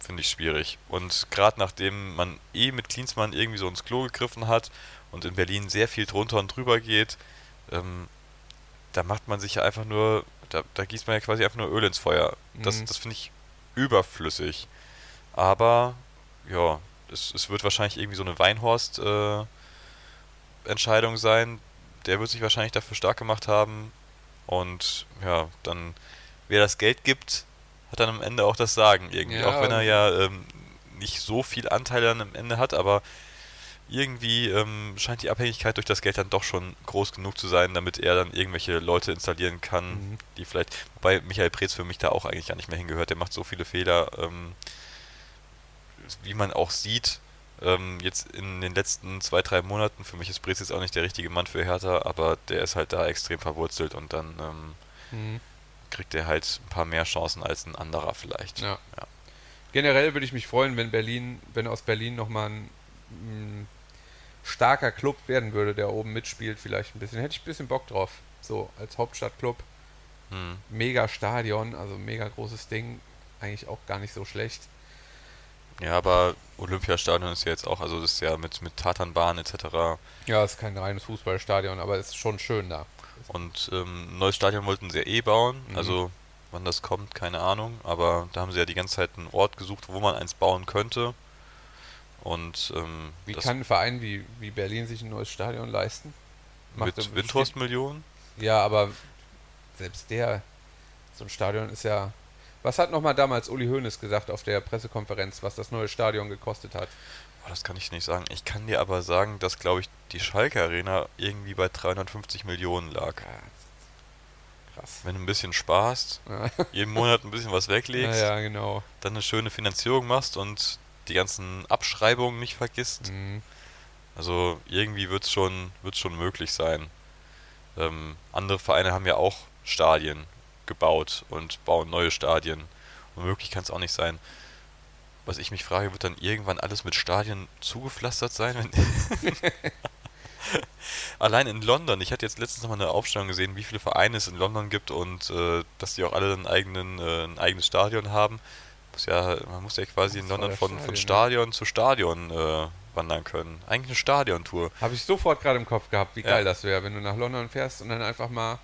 finde ich schwierig. Und gerade nachdem man eh mit Klinsmann irgendwie so ins Klo gegriffen hat und in Berlin sehr viel drunter und drüber geht, ähm, da macht man sich ja einfach nur, da, da gießt man ja quasi einfach nur Öl ins Feuer. Das, Mhm. das finde ich überflüssig. Aber ja, es, es wird wahrscheinlich irgendwie so eine Weinhorst-Entscheidung sein. Der wird sich wahrscheinlich dafür stark gemacht haben. Und ja, dann, wer das Geld gibt, hat dann am Ende auch das Sagen irgendwie. Ja, auch wenn er ja ähm, nicht so viel Anteil dann am Ende hat, aber irgendwie ähm, scheint die Abhängigkeit durch das Geld dann doch schon groß genug zu sein, damit er dann irgendwelche Leute installieren kann, Mhm. die vielleicht, wobei Michael Preetz für mich da auch eigentlich gar nicht mehr hingehört, der macht so viele Fehler, ähm, wie man auch sieht, ähm, jetzt in den letzten zwei, drei Monaten, für mich ist Preetz jetzt auch nicht der richtige Mann für Hertha, aber der ist halt da extrem verwurzelt und dann ähm, Mhm. kriegt er halt ein paar mehr Chancen als ein anderer vielleicht. Ja. Ja. Generell würde ich mich freuen, wenn Berlin, wenn aus Berlin nochmal ein, ein starker Club werden würde, der oben mitspielt, vielleicht ein bisschen. Hätte ich ein bisschen Bock drauf. So, als Hauptstadtclub. Hm. Mega Stadion, also mega großes Ding. Eigentlich auch gar nicht so schlecht. Ja, aber Olympiastadion ist ja jetzt auch, also das ist ja mit, mit Tatanbahn etc. Ja, ist kein reines Fußballstadion, aber ist schon schön da. Und ähm, ein neues Stadion wollten sie ja eh bauen. Mhm. Also wann das kommt, keine Ahnung. Aber da haben sie ja die ganze Zeit einen Ort gesucht, wo man eins bauen könnte. Und ähm, Wie kann ein Verein wie, wie Berlin sich ein neues Stadion leisten? Macht mit Windhorst-Millionen? Ja, aber selbst der, so ein Stadion ist ja. Was hat nochmal damals Uli Hoeneß gesagt auf der Pressekonferenz, was das neue Stadion gekostet hat? Boah, das kann ich nicht sagen. Ich kann dir aber sagen, dass, glaube ich, die Schalke Arena irgendwie bei 350 Millionen lag. Krass. Wenn du ein bisschen sparst, Ja, jeden Monat ein bisschen was weglegst, ja, genau. dann eine schöne Finanzierung machst und die ganzen Abschreibungen nicht vergisst. Mhm. Also irgendwie wird es schon, wird's schon möglich sein. Ähm, andere Vereine haben ja auch Stadien gebaut und bauen neue Stadien. Und möglich kann es auch nicht sein. Was ich mich frage, wird dann irgendwann alles mit Stadien zugepflastert sein? Allein in London, ich hatte jetzt letztens noch mal eine Aufstellung gesehen, wie viele Vereine es in London gibt und äh, dass die auch alle einen eigenen, äh, ein eigenes Stadion haben. Muss ja, man muss ja quasi in London von, von Stadion, Stadion zu Stadion äh, wandern können. Eigentlich eine Stadiontour. Habe ich sofort gerade im Kopf gehabt, wie Ja. geil das wäre, wenn du nach London fährst und dann einfach mal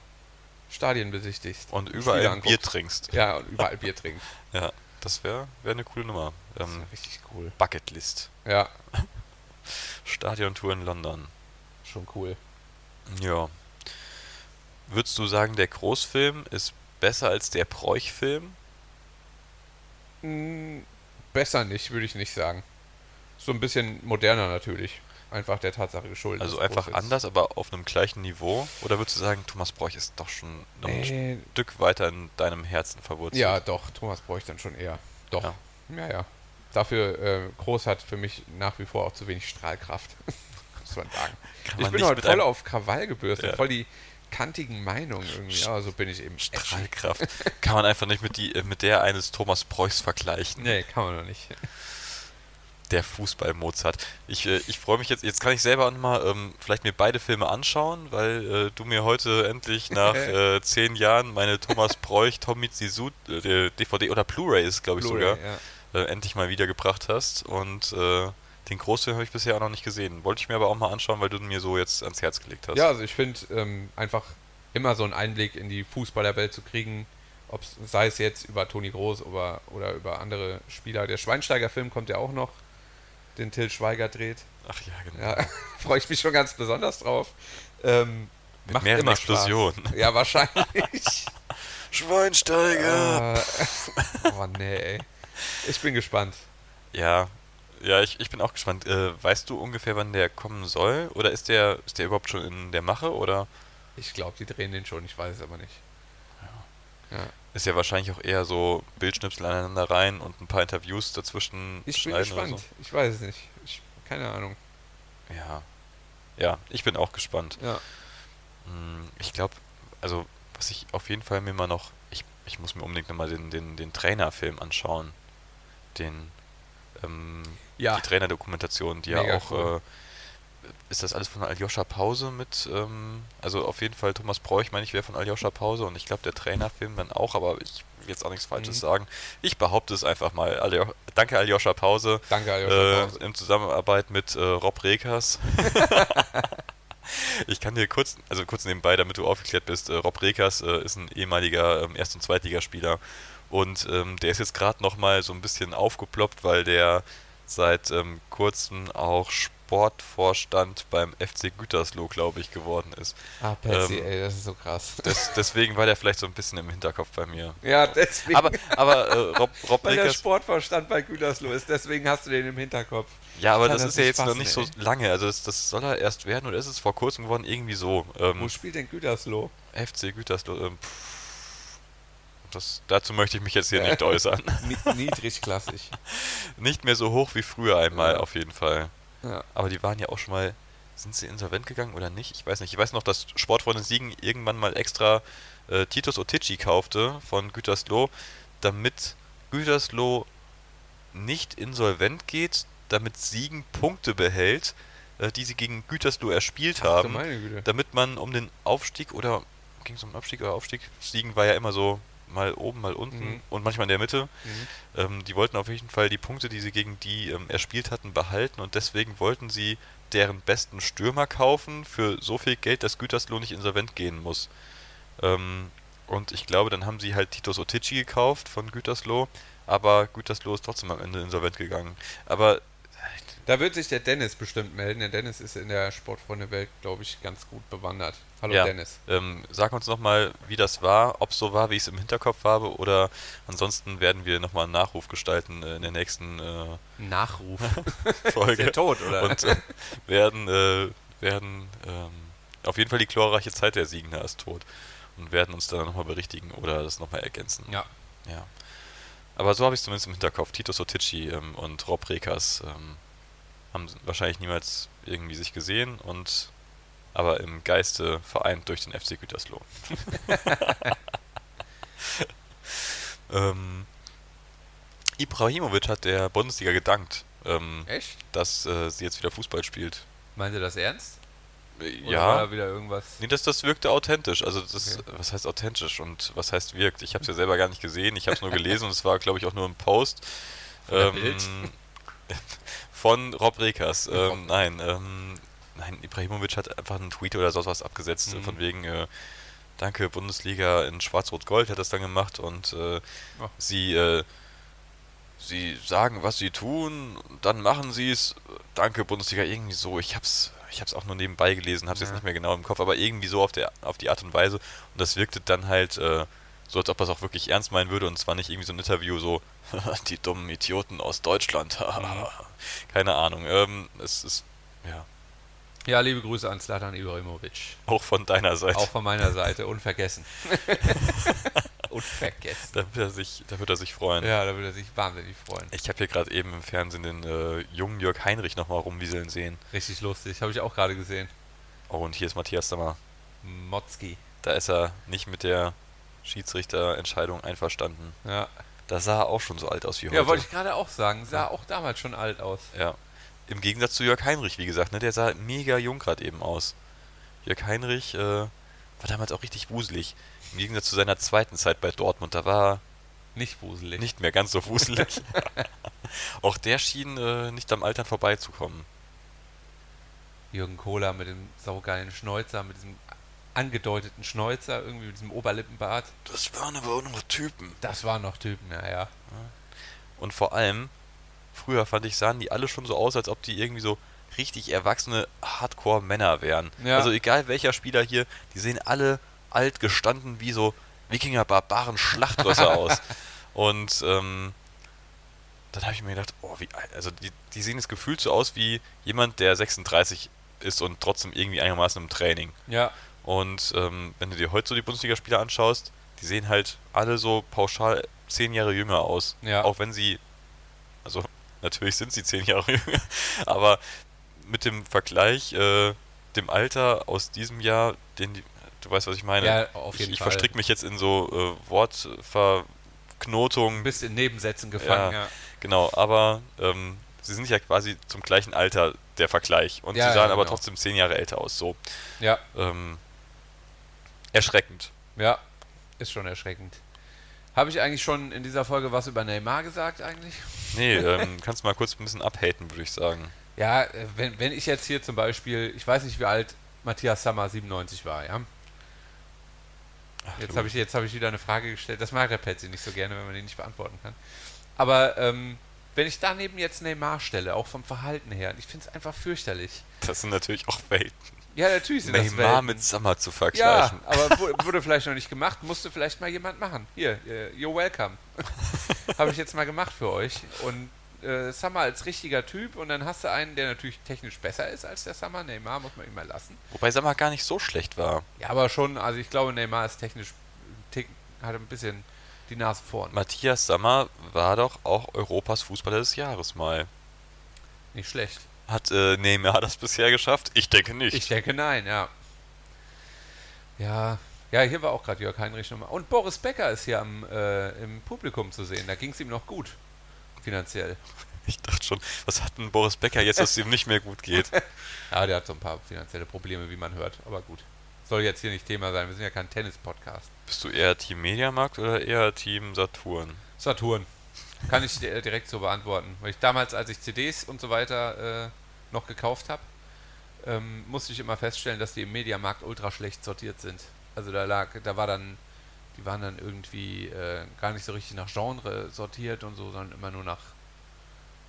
Stadien besichtigst. Und überall Bier trinkst. Ja, und überall Bier trinken. Ja, das wäre wär eine coole Nummer. Das Ähm, richtig cool. Bucketlist. Ja, Stadiontour in London. schon cool. Ja. Würdest du sagen, der Großfilm ist besser als der Bräuch-Film? Mm, besser nicht, würde ich nicht sagen. So ein bisschen moderner natürlich. Einfach der Tatsache geschuldet. Also einfach anders, aber auf einem gleichen Niveau? Oder würdest du sagen, Thomas Bräuch ist doch schon noch ein Nee, Stück weiter in deinem Herzen verwurzelt? ja, doch, Thomas bräuchte dann schon eher. Doch. Ja. Ja, ja. Dafür, äh, Groß hat für mich nach wie vor auch zu wenig Strahlkraft. Muss man sagen. Kann ich man bin heute voll auf Krawall gebürstet, Ja. voll die kantigen Meinungen irgendwie. Ja, so bin ich eben. Strahlkraft. Kann man einfach nicht mit, die, mit der eines Thomas Bräuchs vergleichen. Nee, kann man noch nicht. Der Fußball-Mozart. Ich, äh, ich freue mich jetzt, jetzt kann ich selber nochmal ähm, vielleicht mir beide Filme anschauen, weil äh, du mir heute endlich nach äh, zehn Jahren meine Thomas Bräuch, Tommy Zizou äh, DVD oder Blu-ray ist, glaube ich sogar, ja. äh, endlich mal wiedergebracht hast. Und äh, den Großfilm habe ich bisher auch noch nicht gesehen. Wollte ich mir aber auch mal anschauen, weil du mir so jetzt ans Herz gelegt hast. Ja, also ich finde ähm, einfach immer so einen Einblick in die Fußballerwelt zu kriegen, ob's, sei es jetzt über Toni Groß oder, oder über andere Spieler. Der Schweinsteiger-Film kommt ja auch noch, den Till Schweiger dreht. Ach ja, genau. Ja, freue ich mich schon ganz besonders drauf. Ähm, Mit macht mehreren immer Explosionen. Spaß. Ja, wahrscheinlich. Schweinsteiger! äh, oh nee, ey. Ich bin gespannt. Ja, ja, ich, ich bin auch gespannt. Äh, weißt du ungefähr, wann der kommen soll? Oder ist der, ist der überhaupt schon in der Mache? Oder Ich glaube, die drehen den schon, ich weiß es aber nicht. Ja. ist ja wahrscheinlich auch eher so Bildschnipsel aneinander rein und ein paar Interviews dazwischen Ich bin gespannt. Ich weiß es nicht. Ich, keine Ahnung. so? Ja. Ja, ich bin auch gespannt. Ja. Hm, Ich glaube, also was ich auf jeden Fall mir mal noch, ich, ich muss mir unbedingt nochmal den, den, den Trainerfilm anschauen. Den, ähm, Ja. die Trainerdokumentation, die ja Mega auch, cool. äh, ist das alles von Aljoscha Pause mit, ähm, also auf jeden Fall Thomas Bräuch, meine ich, wäre von Aljoscha Pause und ich glaube der Trainerfilm dann auch, aber ich will jetzt auch nichts Falsches Mhm. sagen. Ich behaupte es einfach mal. Aljo Danke Aljoscha Pause. Danke, Aljoscha Äh, Pause. in Zusammenarbeit mit äh, Rob Rekers. ich kann dir kurz, also kurz nebenbei, damit du aufgeklärt bist, äh, Rob Rekers äh, ist ein ehemaliger ähm, Erst- und Zweitligaspieler und ähm, der ist jetzt gerade nochmal so ein bisschen aufgeploppt, weil der seit ähm, kurzem auch Sportvorstand beim FC Gütersloh, glaube ich, geworden ist. Ah, Percy, ähm, ey, das ist so krass. Das, deswegen war der vielleicht so ein bisschen im Hinterkopf bei mir. ja, deswegen. Aber, aber äh, Rob, Rob weil der Rekers Sportvorstand bei Gütersloh ist, deswegen hast du den im Hinterkopf. Ja, aber das das ist ja nicht jetzt noch passen, nicht so ey. lange. Also das, das soll er erst werden oder ist es vor kurzem geworden? Irgendwie so. Ähm, Wo spielt denn Gütersloh? FC Gütersloh. Ähm, pff, das, dazu möchte ich mich jetzt hier nicht äußern. Ni- Niedrigklassig. nicht mehr so hoch wie früher einmal Ja. auf jeden Fall. Ja. Aber die waren ja auch schon mal. Sind sie insolvent gegangen oder nicht? Ich weiß nicht. Ich weiß noch, dass Sportfreunde Siegen irgendwann mal extra äh, Titus Otici kaufte von Gütersloh, damit Gütersloh nicht insolvent geht, damit Siegen Punkte behält, äh, die sie gegen Gütersloh erspielt haben, meine Güte. damit man um den Aufstieg oder ging es um den Abstieg oder Aufstieg? Siegen war ja immer so mal oben, mal unten Mhm. und manchmal in der Mitte. Mhm. Ähm, die wollten auf jeden Fall die Punkte, die sie gegen die ähm, erspielt hatten, behalten und deswegen wollten sie deren besten Stürmer kaufen für so viel Geld, dass Gütersloh nicht insolvent gehen muss. Ähm, und ich glaube, dann haben sie halt Titus Otici gekauft von Gütersloh, aber Gütersloh ist trotzdem am Ende insolvent gegangen. Aber Da wird sich der Dennis bestimmt melden. Der Dennis ist in der Sportfreunde-Welt, glaube ich, ganz gut bewandert. Hallo Ja. Dennis. ähm, sag uns nochmal, wie das war, ob es so war, wie ich es im Hinterkopf habe, oder ansonsten werden wir nochmal einen Nachruf gestalten äh, in der nächsten äh, Nachruf. Folge. tot, oder? und äh, werden, äh, werden ähm, auf jeden Fall die glorreiche Zeit der Siegner ist tot und werden uns dann nochmal berichtigen oder das nochmal ergänzen. ja. Ja. Aber so habe ich es zumindest im Hinterkopf. Tito Sotici ähm, und Rob Rekas ähm, haben wahrscheinlich niemals irgendwie sich gesehen und aber im Geiste vereint durch den FC Gütersloh. ähm, Ibrahimovic hat der Bundesliga gedankt, ähm, dass äh, sie jetzt wieder Fußball spielt. Meint ihr das ernst? Äh, Oder war ja, da wieder irgendwas? nee, das, das wirkte authentisch. Also das, Okay. was heißt authentisch und was heißt wirkt? Ich habe es ja selber gar nicht gesehen. Ich habe es nur gelesen und es war, glaube ich, auch nur ein Post. Bild? von Rob Rekers. Ähm, nein, ähm, nein, Ibrahimovic hat einfach einen Tweet oder sonst was abgesetzt, Mhm. von wegen, äh, danke Bundesliga in Schwarz-Rot-Gold hat das dann gemacht und äh, Oh. sie, äh, sie sagen, was sie tun, dann machen sie es. Danke Bundesliga, irgendwie so. Ich hab's, ich hab's auch nur nebenbei gelesen, hab's Ja. jetzt nicht mehr genau im Kopf, aber irgendwie so auf der, auf die Art und Weise. Und das wirkte dann halt äh, so, als ob er es auch wirklich ernst meinen würde und zwar nicht irgendwie so ein Interview so, die dummen Idioten aus Deutschland. Keine Ahnung. Ähm, es ist ja Ja, liebe Grüße an Slatan Ibrahimovic. auch von deiner Seite. Auch von meiner Seite, unvergessen. unvergessen. Da wird er sich, da wird er sich freuen. Ja, da würde er sich wahnsinnig freuen. Ich habe hier gerade eben im Fernsehen den äh, jungen Jörg Heinrich nochmal rumwieseln sehen. Richtig lustig, habe ich auch gerade gesehen. Oh, und hier ist Matthias Dammer. Motzki. Da ist er nicht mit der Schiedsrichterentscheidung einverstanden. Ja. Da sah er auch schon so alt aus wie heute. Ja, wollte ich gerade auch sagen. Sah auch damals schon alt aus. Ja. Im Gegensatz zu Jörg Heinrich, wie gesagt, ne, der sah mega jung gerade eben aus. Jörg Heinrich äh, war damals auch richtig wuselig. Im Gegensatz zu seiner zweiten Zeit bei Dortmund, da war er Nicht wuselig. nicht mehr ganz so wuselig. auch der schien äh, nicht am Altern vorbeizukommen. Jürgen Kohler mit dem saugeilen Schnäuzer, mit diesem angedeuteten Schnäuzer, irgendwie mit diesem Oberlippenbart. Das waren aber auch noch Typen. Das waren noch Typen, ja, ja. Und vor allem, früher fand ich, sahen die alle schon so aus, als ob die irgendwie so richtig erwachsene Hardcore-Männer wären. Ja. Also egal welcher Spieler hier, die sehen alle alt gestanden wie so Wikinger-Barbaren-Schlachtrösser aus. Und ähm, dann habe ich mir gedacht, oh, wie alt. Also die, die sehen jetzt gefühlt so aus wie jemand, der 36 ist und trotzdem irgendwie einigermaßen im Training. Ja, Und ähm, wenn du dir heute so die Bundesligaspieler anschaust, die sehen halt alle so pauschal zehn Jahre jünger aus. Ja. Auch wenn sie, also natürlich sind sie zehn Jahre jünger, aber mit dem Vergleich, äh, dem Alter aus diesem Jahr, den die, du weißt, was ich meine. Ja, auf jeden ich, ich Fall. verstricke mich jetzt in so äh, Wortverknotungen. bist in Nebensätzen gefangen, ja. Genau, aber ähm, sie sind ja quasi zum gleichen Alter der Vergleich. Und Ja, sie sahen ja, aber genau. trotzdem zehn Jahre älter aus. So. Ja, Ähm, erschreckend. ja, ist schon erschreckend. Habe ich eigentlich schon in dieser Folge was über Neymar gesagt eigentlich? Nee, ähm, kannst mal kurz ein bisschen abhaten, würde ich sagen. Ja, äh, wenn, wenn ich jetzt hier zum Beispiel, ich weiß nicht, wie alt Matthias Sammer 97 war, ja? Ach, Jetzt du- habe ich, jetzt hab ich wieder eine Frage gestellt. Das mag der Petzi nicht so gerne, wenn man die nicht beantworten kann. Aber ähm, wenn ich daneben jetzt Neymar stelle, auch vom Verhalten her, ich finde es einfach fürchterlich. Das sind natürlich auch Welten. Ja, natürlich sind das Neymar Welten. mit Sommer zu Ja, vergleichen. aber wu- wurde vielleicht noch nicht gemacht, musste vielleicht mal jemand machen. Hier, äh, you're welcome. Habe ich jetzt mal gemacht für euch. Und äh, Summer als richtiger Typ und dann hast du einen, der natürlich technisch besser ist als der Summer. Neymar muss man ihm mal lassen. Wobei Sommer gar nicht so schlecht war. Ja, aber schon, also ich glaube, Neymar ist technisch, Tick, hat ein bisschen die Nase vorn. Matthias Sammer war doch auch Europas Fußballer des Jahres mal. Nicht schlecht. Hat äh, Neymar das bisher geschafft? Ich denke nicht. Ich denke nein, ja. Ja, ja, hier war auch gerade Jörg Heinrich nochmal. Und Boris Becker ist hier am, äh, im Publikum zu sehen. Da ging es ihm noch gut. Finanziell. Ich dachte schon, was hat denn Boris Becker jetzt, dass es ihm nicht mehr gut geht? Ja, der hat so ein paar finanzielle Probleme, wie man hört. Aber gut. Soll jetzt hier nicht Thema sein. Wir sind ja kein Tennis-Podcast. Bist du eher Team Mediamarkt oder eher Team Saturn? Saturn. Kann ich dir direkt so beantworten. Weil ich damals, als ich CDs und so weiter äh, noch gekauft habe, ähm, musste ich immer feststellen, dass die im Mediamarkt ultra schlecht sortiert sind. Also da lag, da war dann, die waren dann irgendwie äh, gar nicht so richtig nach Genre sortiert und so, sondern immer nur nach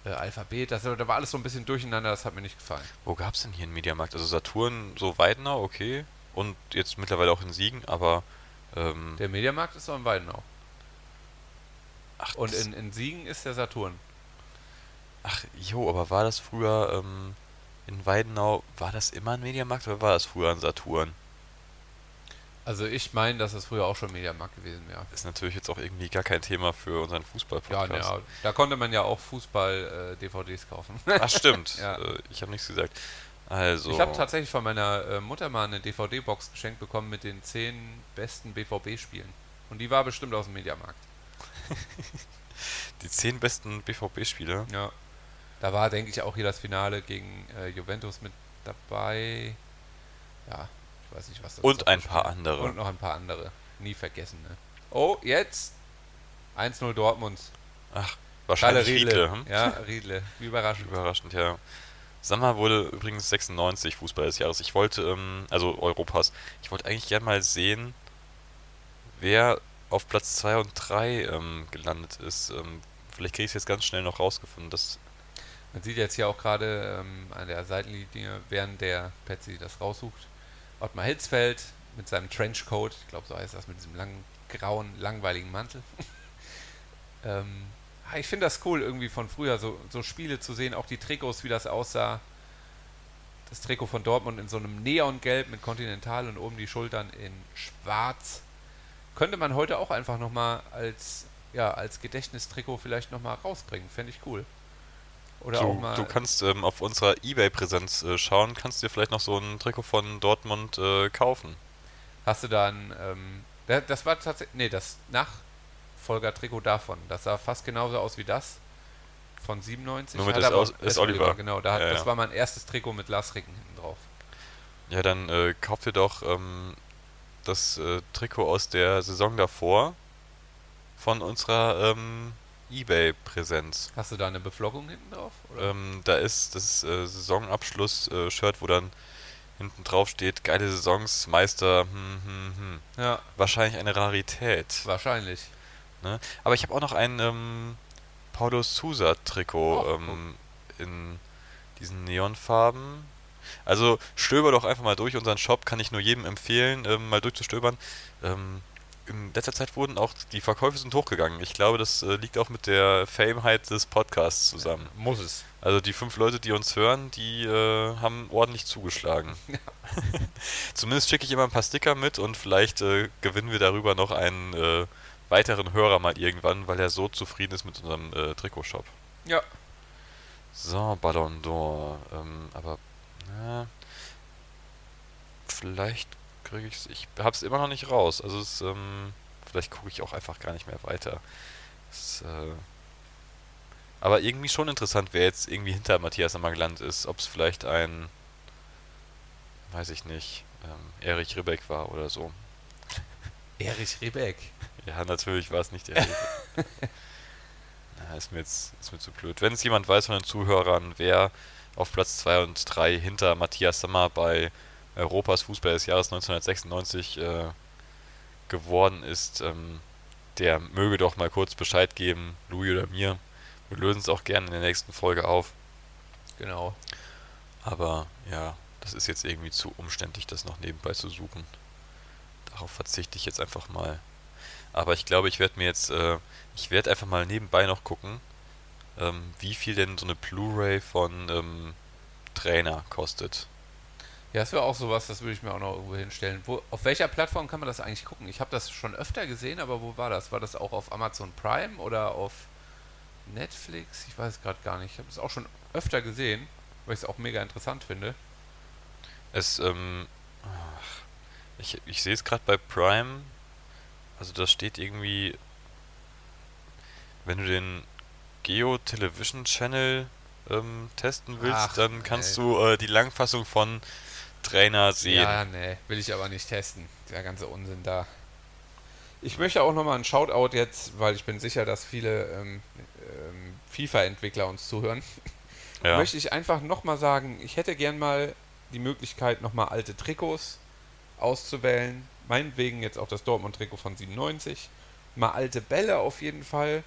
äh, Alphabet. Das, da war alles so ein bisschen durcheinander, das hat mir nicht gefallen. Wo gab es denn hier einen Mediamarkt? Also Saturn, so Weidenau, okay. Und jetzt mittlerweile auch in Siegen, aber ähm, Der Mediamarkt ist doch in Weidenau. ach, Und in, in Siegen ist der Saturn. Ach, jo, aber war das früher ähm, in Weidenau, war das immer ein Mediamarkt oder war das früher ein Saturn? Also ich meine, dass es früher auch schon Mediamarkt gewesen wäre. Ist natürlich jetzt auch irgendwie gar kein Thema für unseren Ja, Fußball-Podcast. ja, da konnte man ja auch Fußball-DVDs kaufen. Ach stimmt, Ja. äh, ich habe nichts gesagt. Also, Ich habe tatsächlich von meiner äh, Mutter mal eine DVD-Box geschenkt bekommen mit den zehn besten BVB-Spielen. Und die war bestimmt aus dem Mediamarkt. die zehn besten BVB-Spiele. Ja. Da war, denke ich, auch hier das Finale gegen äh, Juventus mit dabei. Ja, ich weiß nicht, was das Und ein paar andere. Und noch ein paar andere. Nie vergessen, ne? Oh, jetzt 1-0 Dortmund. Ach, wahrscheinlich Riedle. Riedle. Hm? Ja, Riedle. Wie überraschend. Überraschend, ja. Sammer wurde übrigens 96 Fußball des Jahres. Ich wollte, ähm, also Europas, ich wollte eigentlich gerne mal sehen, wer auf Platz 2 und 3 ähm, gelandet ist. Ähm, vielleicht kriege ich es jetzt ganz schnell noch rausgefunden. Das, Man sieht jetzt hier auch gerade ähm, an der Seitenlinie, während der Patsy das raussucht, Ottmar Hitzfeld mit seinem Trenchcoat, ich glaube so heißt das, mit diesem langen, grauen, langweiligen Mantel. ähm, ah, ich finde das cool, irgendwie von früher so, so Spiele zu sehen, auch die Trikots, wie das aussah. Das Trikot von Dortmund in so einem Neongelb mit Continental und oben die Schultern in schwarz. Könnte man heute auch einfach nochmal als, ja, als Gedächtnistrikot vielleicht nochmal rausbringen. Fände ich cool. Oder auch du, mal. du kannst ähm, auf unserer Ebay-Präsenz äh, schauen, kannst dir vielleicht noch so ein Trikot von Dortmund äh, kaufen. Hast du dann, ähm, da- das war tatsächlich, nee, das nach Nachfolger-Trikot davon. Das sah fast genauso aus wie das von 97. Nur mit aber Aus- auch S. Oliver. Genau, da, hat- Ja, das ja. war mein erstes Trikot mit Lars Ricken hinten drauf. Ja, dann äh, kauft ihr doch ähm, das äh, Trikot aus der Saison davor von unserer ähm, Ebay-Präsenz. Hast du da eine Beflockung hinten drauf? Ähm, da ist das äh, Saisonabschluss-Shirt, wo dann hinten drauf steht, geile Saisons, Meister, hm, hm, hm. ja, Wahrscheinlich eine Rarität. wahrscheinlich. Ne? Aber ich habe auch noch ein ähm, Paulo Sousa-Trikot Ach, ähm, in diesen Neonfarben. Also stöber doch einfach mal durch unseren Shop, kann ich nur jedem empfehlen, ähm, mal durchzustöbern. Ähm, in letzter Zeit wurden auch die Verkäufe sind hochgegangen. Ich glaube, das äh, liegt auch mit der Fameheit des Podcasts zusammen. Muss es. Also die fünf Leute, die uns hören, die äh, haben ordentlich zugeschlagen. Zumindest schicke ich immer ein paar Sticker mit und vielleicht äh, gewinnen wir darüber noch einen äh, weiteren Hörer mal irgendwann, weil er so zufrieden ist mit unserem äh, Trikotshop. Ja. So, Ballon d'Or. Ähm, aber, na, vielleicht kriege ich es. Ich habe es immer noch nicht raus. Also, es, ähm, vielleicht gucke ich auch einfach gar nicht mehr weiter. Es, äh, aber irgendwie schon interessant, wer jetzt irgendwie hinter Matthias Sammer gelandet ist. Ob es vielleicht ein, weiß ich nicht, ähm, Erich Ribbeck war oder so. Erich Rebeck. Ja, natürlich war es nicht Erich. Na, ist mir jetzt ist mir zu blöd. Wenn es jemand weiß von den Zuhörern, wer auf Platz 2 und 3 hinter Matthias Sammer bei Europas Fußball des Jahres 1996 äh, geworden ist, ähm, der möge doch mal kurz Bescheid geben, Louis oder mir. Wir lösen es auch gerne in der nächsten Folge auf. Genau. Aber ja, das ist jetzt irgendwie zu umständlich, das noch nebenbei zu suchen. Darauf verzichte ich jetzt einfach mal. Aber ich glaube, ich werde mir jetzt, äh, ich werde einfach mal nebenbei noch gucken, ähm, wie viel denn so eine Blu-ray von ähm, Trainer kostet. Ja, das wäre auch sowas, das würde ich mir auch noch irgendwo hinstellen. Wo, auf welcher Plattform kann man das eigentlich gucken? Ich habe das schon öfter gesehen, aber wo war das? War das auch auf Amazon Prime oder auf Netflix? Ich weiß es gerade gar nicht. Ich habe es auch schon öfter gesehen, weil ich es auch mega interessant finde. Es, ähm, ich, ich sehe es gerade bei Prime, also da steht irgendwie, wenn du den Geo Television Channel ähm, testen willst, Ach, dann kannst ey. du äh, die Langfassung von Trainer sehen. Ja, nee, will ich aber nicht testen. Der ganze Unsinn da. Ich möchte auch nochmal einen Shoutout jetzt, weil ich bin sicher, dass viele ähm, ähm, FIFA-Entwickler uns zuhören. Ja. Möchte ich einfach nochmal sagen, ich hätte gern mal die Möglichkeit, nochmal alte Trikots auszuwählen. Meinetwegen jetzt auch das Dortmund-Trikot von 97. Mal alte Bälle auf jeden Fall.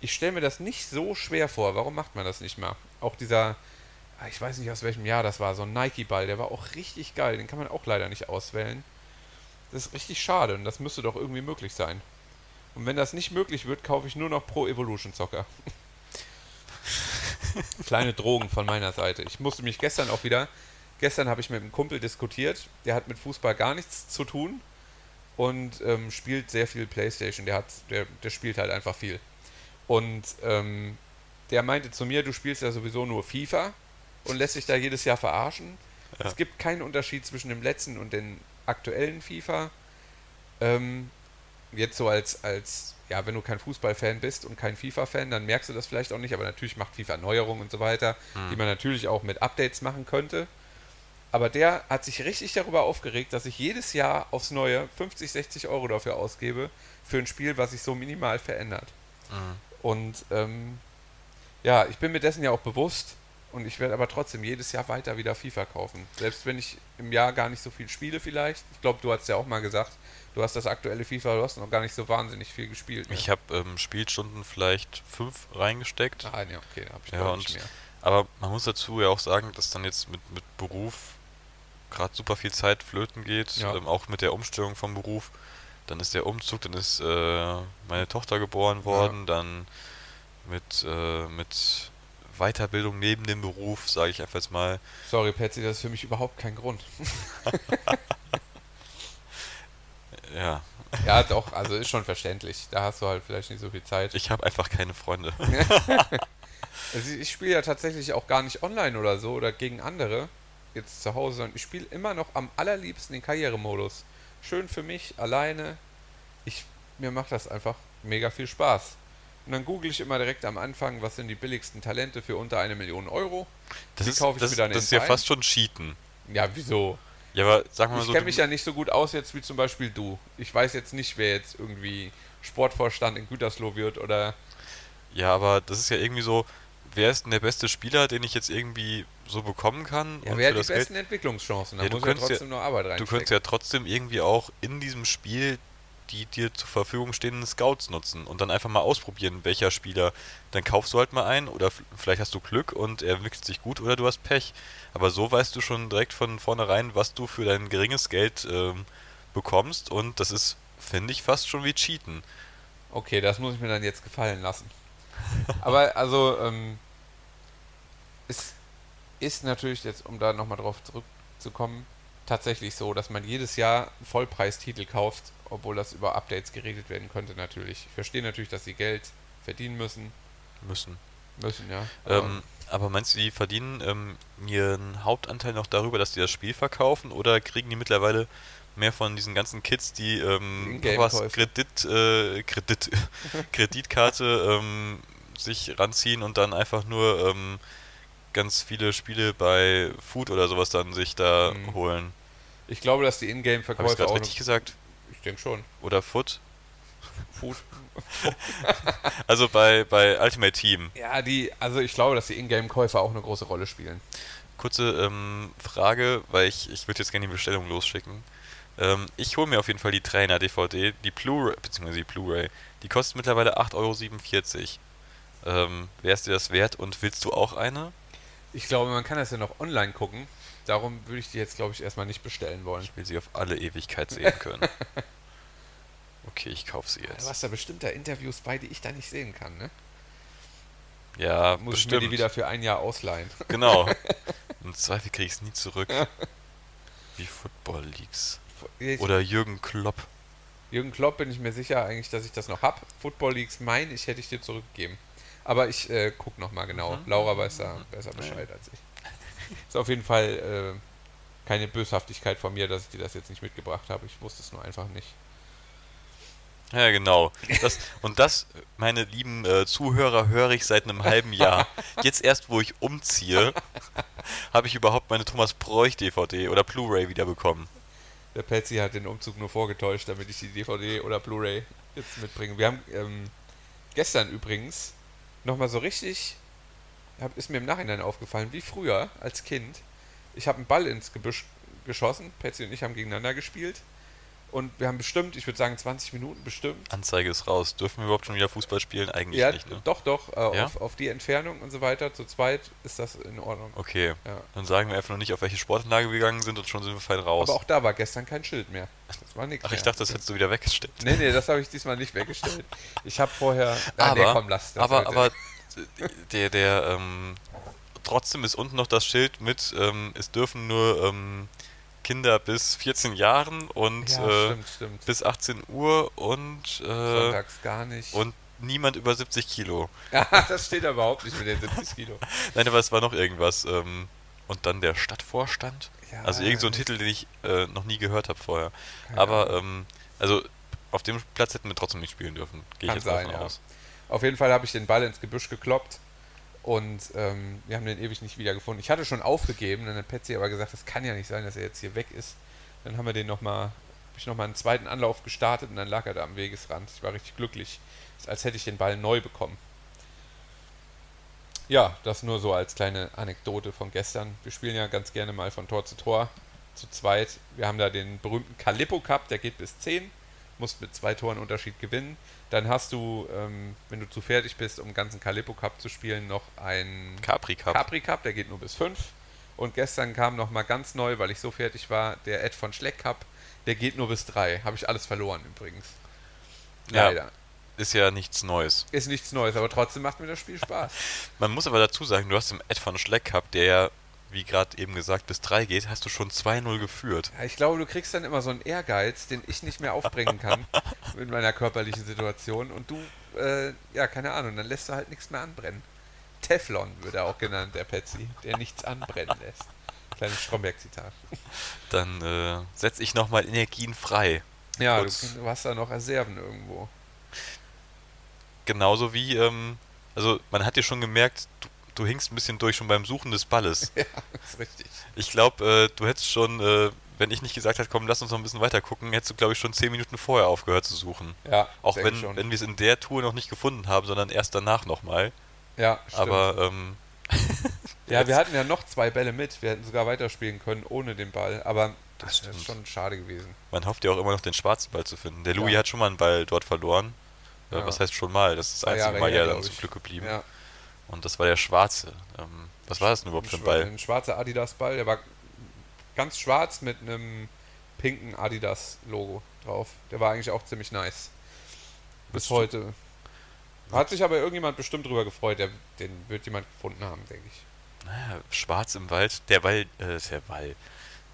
Ich stelle mir das nicht so schwer vor. Warum macht man das nicht mal? Auch dieser, ich weiß nicht aus welchem Jahr das war, so ein Nike-Ball, der war auch richtig geil. Den kann man auch leider nicht auswählen. Das ist richtig schade und das müsste doch irgendwie möglich sein. Und wenn das nicht möglich wird, kaufe ich nur noch Pro Evolution Soccer. Kleine Drogen von meiner Seite. Ich musste mich gestern auch wieder. Gestern habe ich mit einem Kumpel diskutiert. Der hat mit Fußball gar nichts zu tun und ähm, spielt sehr viel Playstation. Der, hat, der, der spielt halt einfach viel. Und ähm, der meinte zu mir, du spielst ja sowieso nur FIFA und lässt dich da jedes Jahr verarschen. Ja. Es gibt keinen Unterschied zwischen dem letzten und den aktuellen FIFA. Ähm, jetzt so als, als, ja, wenn du kein Fußballfan bist und kein FIFA-Fan, dann merkst du das vielleicht auch nicht, aber natürlich macht FIFA Neuerungen und so weiter, die man natürlich auch mit Updates machen könnte. Aber der hat sich richtig darüber aufgeregt, dass ich jedes Jahr aufs Neue 50, 60 Euro dafür ausgebe, für ein Spiel, was sich so minimal verändert. Mhm. Und ähm, ja, ich bin mir dessen ja auch bewusst und ich werde aber trotzdem jedes Jahr weiter wieder FIFA kaufen. Selbst wenn ich im Jahr gar nicht so viel spiele vielleicht. Ich glaube, du hast ja auch mal gesagt, du hast das aktuelle FIFA, du hast noch gar nicht so wahnsinnig viel gespielt. Ne? Ich habe ähm, Spielstunden vielleicht fünf reingesteckt. Ah, ja, okay, da habe ich Ja, und nicht mehr. Aber man muss dazu ja auch sagen, dass dann jetzt mit, mit Beruf gerade super viel Zeit flöten geht, Ja. ähm, auch mit der Umstellung vom Beruf. Dann ist der Umzug, dann ist äh, meine Tochter geboren worden, dann mit, äh, mit Weiterbildung neben dem Beruf, sage ich einfach jetzt mal. Sorry, Patsy, das ist für mich überhaupt kein Grund. Ja, ja, doch, also ist schon verständlich. Da hast du halt vielleicht nicht so viel Zeit. ich habe einfach keine Freunde. Also ich spiele ja tatsächlich auch gar nicht online oder so oder gegen andere jetzt zu Hause, sondern ich spiele immer noch am allerliebsten den Karrieremodus. Schön für mich, alleine. Ich, mir macht das einfach mega viel Spaß. Und dann google ich immer direkt am Anfang, was sind die billigsten Talente für unter eine Million Euro. Das Die ist, kaufe ich das, mir dann das ist ja fast schon Cheaten. Ja, wieso? Ja, aber sag mal Ich so. kenne du- mich ja nicht so gut aus jetzt wie zum Beispiel du. Ich weiß jetzt nicht, wer jetzt irgendwie Sportvorstand in Gütersloh wird oder Ja, aber das ist ja irgendwie so, wer ist denn der beste Spieler, den ich jetzt irgendwie so bekommen kann? ja, und wer hat die das Geld- besten Entwicklungschancen. Da Ja, du muss ja könntest ja- trotzdem noch Arbeit Du reinstecken. könntest ja trotzdem irgendwie auch in diesem Spiel die dir zur Verfügung stehenden Scouts nutzen und dann einfach mal ausprobieren, welcher Spieler. Dann kaufst du halt mal einen oder vielleicht hast du Glück und er entwickelt sich gut oder du hast Pech. Aber so weißt du schon direkt von vornherein, was du für dein geringes Geld ähm, bekommst und das ist, finde ich, fast schon wie Cheaten. Okay, das muss ich mir dann jetzt gefallen lassen. Aber also, ähm, es ist natürlich jetzt, um da nochmal drauf zurückzukommen, tatsächlich so, dass man jedes Jahr Vollpreistitel kauft, obwohl das über Updates geregelt werden könnte natürlich. Ich verstehe natürlich, dass sie Geld verdienen müssen. Müssen. Müssen, ja. Ähm, aber meinst du, die verdienen ähm, ihren Hauptanteil noch darüber, dass die das Spiel verkaufen oder kriegen die mittlerweile mehr von diesen ganzen Kids, die ähm, was. Kredit, äh, Kredit, Kreditkarte ähm, sich ranziehen und dann einfach nur ähm, ganz viele Spiele bei Food oder sowas dann sich da Mhm. holen? ich glaube, dass die Habe ich Ingame-Verkäufe gerade auch. richtig gesagt? Ich denke schon. Oder Foot? Food. Also bei, bei Ultimate Team. Ja, die, also ich glaube, dass die Ingame-Käufe auch eine große Rolle spielen. Kurze ähm, Frage, weil ich, ich würde jetzt gerne die Bestellung losschicken. Ähm, ich hole mir auf jeden Fall die Trainer-DVD, die Blu-ray, beziehungsweise die Blu-ray. Die kostet mittlerweile 8,47 Euro. Ähm, Wäre es dir das wert und willst du auch eine? Ich glaube, man kann das ja noch online gucken. Darum würde ich die jetzt, glaube ich, erstmal nicht bestellen wollen. Ich will sie auf alle Ewigkeit sehen können. Okay, ich kaufe sie Du jetzt. hast da bestimmt da Interviews bei, die ich da nicht sehen kann, ne? Ja, Muss ich mir bestimmt. die wieder für ein Jahr ausleihen. Genau. Im Zweifel kriege ich es nie zurück. Wie Football Leagues. Oder Jürgen Klopp. Jürgen Klopp bin ich mir sicher eigentlich, dass ich das noch hab. Football Leagues mein, ich hätte ich dir zurückgegeben. Aber ich äh, guck noch mal genau. Mhm. Laura weiß da besser Bescheid als ich. Ist auf jeden Fall äh, keine Böshaftigkeit von mir, dass ich dir das jetzt nicht mitgebracht habe. Ich wusste es nur einfach nicht. Ja, genau. Das, und das, meine lieben äh, Zuhörer, höre ich seit einem halben Jahr. Jetzt erst, wo ich umziehe, habe ich überhaupt meine Thomas Bräuch DVD oder Blu-ray wiederbekommen. Der Patsy hat den Umzug nur vorgetäuscht, damit ich die DVD oder Blu-ray jetzt mitbringe. Wir haben ähm, gestern übrigens nochmal so richtig, hab, ist mir im Nachhinein aufgefallen, wie früher als Kind. Ich habe einen Ball ins Gebüsch geschossen, Patsy und ich haben gegeneinander gespielt. Und wir haben bestimmt, ich würde sagen 20 Minuten bestimmt. Anzeige ist raus. Dürfen wir überhaupt schon wieder Fußball spielen? Eigentlich Ja, nicht, ne? doch, doch, äh, Ja? auf, auf die Entfernung und so weiter, zu zweit ist das in Ordnung. Okay. Ja. Dann sagen wir einfach noch nicht, auf welche Sportanlage wir gegangen sind und schon sind wir fein raus. Aber auch da war gestern kein Schild mehr. Das war nichts Ach, mehr. ich dachte, das hättest du wieder weggestellt. Nee, nee, das habe ich diesmal nicht weggestellt. Ich habe vorher. Ah, aber, nee, komm, lass das aber, heute. aber der, der, ähm, trotzdem ist unten noch das Schild mit, ähm, es dürfen nur ähm, Kinder bis 14 Jahren und ja, äh, stimmt, stimmt. bis 18 Uhr und, äh, Sonntags gar nicht. und niemand über 70 Kilo. das steht da überhaupt nicht mit den 70 Kilo. Nein, aber es war noch irgendwas. Ähm, und dann der Stadtvorstand. Ja, also irgend so ein Titel, den ich äh, noch nie gehört habe vorher. Keine aber ähm, also auf dem Platz hätten wir trotzdem nicht spielen dürfen. Gehe ich jetzt sein, davon ja. aus. Auf jeden Fall habe ich den Ball ins Gebüsch gekloppt und ähm, wir haben den ewig nicht wiedergefunden. Ich hatte schon aufgegeben, dann hat Patsy aber gesagt, das kann ja nicht sein, dass er jetzt hier weg ist. Dann haben wir den nochmal, habe ich nochmal einen zweiten Anlauf gestartet und dann lag er da am Wegesrand. Ich war richtig glücklich, als hätte ich den Ball neu bekommen. Ja, das nur so als kleine Anekdote von gestern. Wir spielen ja ganz gerne mal von Tor zu Tor zu zweit. Wir haben da den berühmten Calippo Cup, der geht bis 10. Musst mit zwei Toren Unterschied gewinnen. Dann hast du, ähm, wenn du zu fertig bist, um den ganzen Calippo Cup zu spielen, noch einen Capri Cup. Capri Cup, der geht nur bis 5. Und gestern kam noch mal ganz neu, weil ich so fertig war, der Ed von Schleck Cup, der geht nur bis 3. Habe ich alles verloren übrigens. Ja. Leider. Ist ja nichts Neues. Ist nichts Neues, aber trotzdem macht mir das Spiel Spaß. Man muss aber dazu sagen, du hast im Ed von Schleck Cup, der ja, wie gerade eben gesagt, bis 3 geht, hast du schon 2-0 geführt. Ja, ich glaube, du kriegst dann immer so einen Ehrgeiz, den ich nicht mehr aufbringen kann mit meiner körperlichen Situation. Und du, äh, ja, keine Ahnung, dann lässt du halt nichts mehr anbrennen. Teflon wird er auch genannt, der Patsy, der nichts anbrennen lässt. Kleines Stromberg-Zitat. Dann äh, setze ich nochmal Energien frei. Ja, du, Kurz. du hast da noch Reserven irgendwo. genauso wie, ähm, also man hat dir schon gemerkt, du, du hinkst ein bisschen durch schon beim Suchen des Balles. Ja, ist richtig. Ich glaube, äh, du hättest schon, äh, wenn ich nicht gesagt hätte, komm, lass uns noch ein bisschen weiter gucken, hättest du, glaube ich, schon zehn Minuten vorher aufgehört zu suchen. Ja, Auch wenn, schon. wenn wir es in der Tour noch nicht gefunden haben, sondern erst danach nochmal. Ja, stimmt. Aber ähm, ja, wir hatten ja noch zwei Bälle mit. Wir hätten sogar weiterspielen können ohne den Ball. Aber das, stimmt. ist schon schade gewesen. man hofft ja auch immer noch den schwarzen Ball zu finden. Der Louis Ja. hat schon mal einen Ball dort verloren. Äh, Ja. Was heißt schon mal? Das ist das einzige Mal ja dann zum. Glück geblieben. Ja. Und das war der schwarze. Ähm, was war das denn überhaupt für ein Ball? Ein schwarzer Adidas-Ball. Der war ganz schwarz mit einem pinken Adidas-Logo drauf. Der war eigentlich auch ziemlich nice. Bis Bist- heute. Hat sich aber irgendjemand bestimmt drüber gefreut. Der, den wird jemand gefunden haben, denke ich. Naja, schwarz im Wald. Der Wald, äh, der Wald.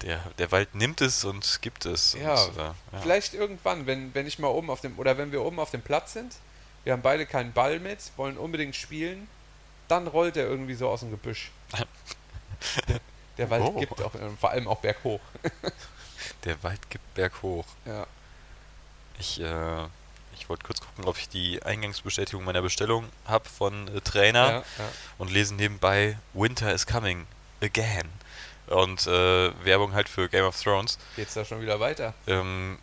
Der, der Wald nimmt es und gibt es. Ja, und, äh, ja. Vielleicht irgendwann, wenn, wenn ich mal oben auf dem, oder wenn wir oben auf dem Platz sind, wir haben beide keinen Ball mit, wollen unbedingt spielen, dann rollt er irgendwie so aus dem Gebüsch. Der, der Wald Oh. gibt auch, äh, vor allem auch berghoch. Der Wald gibt berghoch. Ja. Ich, äh, ich wollte kurz gucken, ob ich die Eingangsbestätigung meiner Bestellung habe von äh, Trainer Ja, ja. und lesen nebenbei Winter is coming again. Und äh, Werbung halt für Game of Thrones. Geht's da schon wieder weiter? Ähm,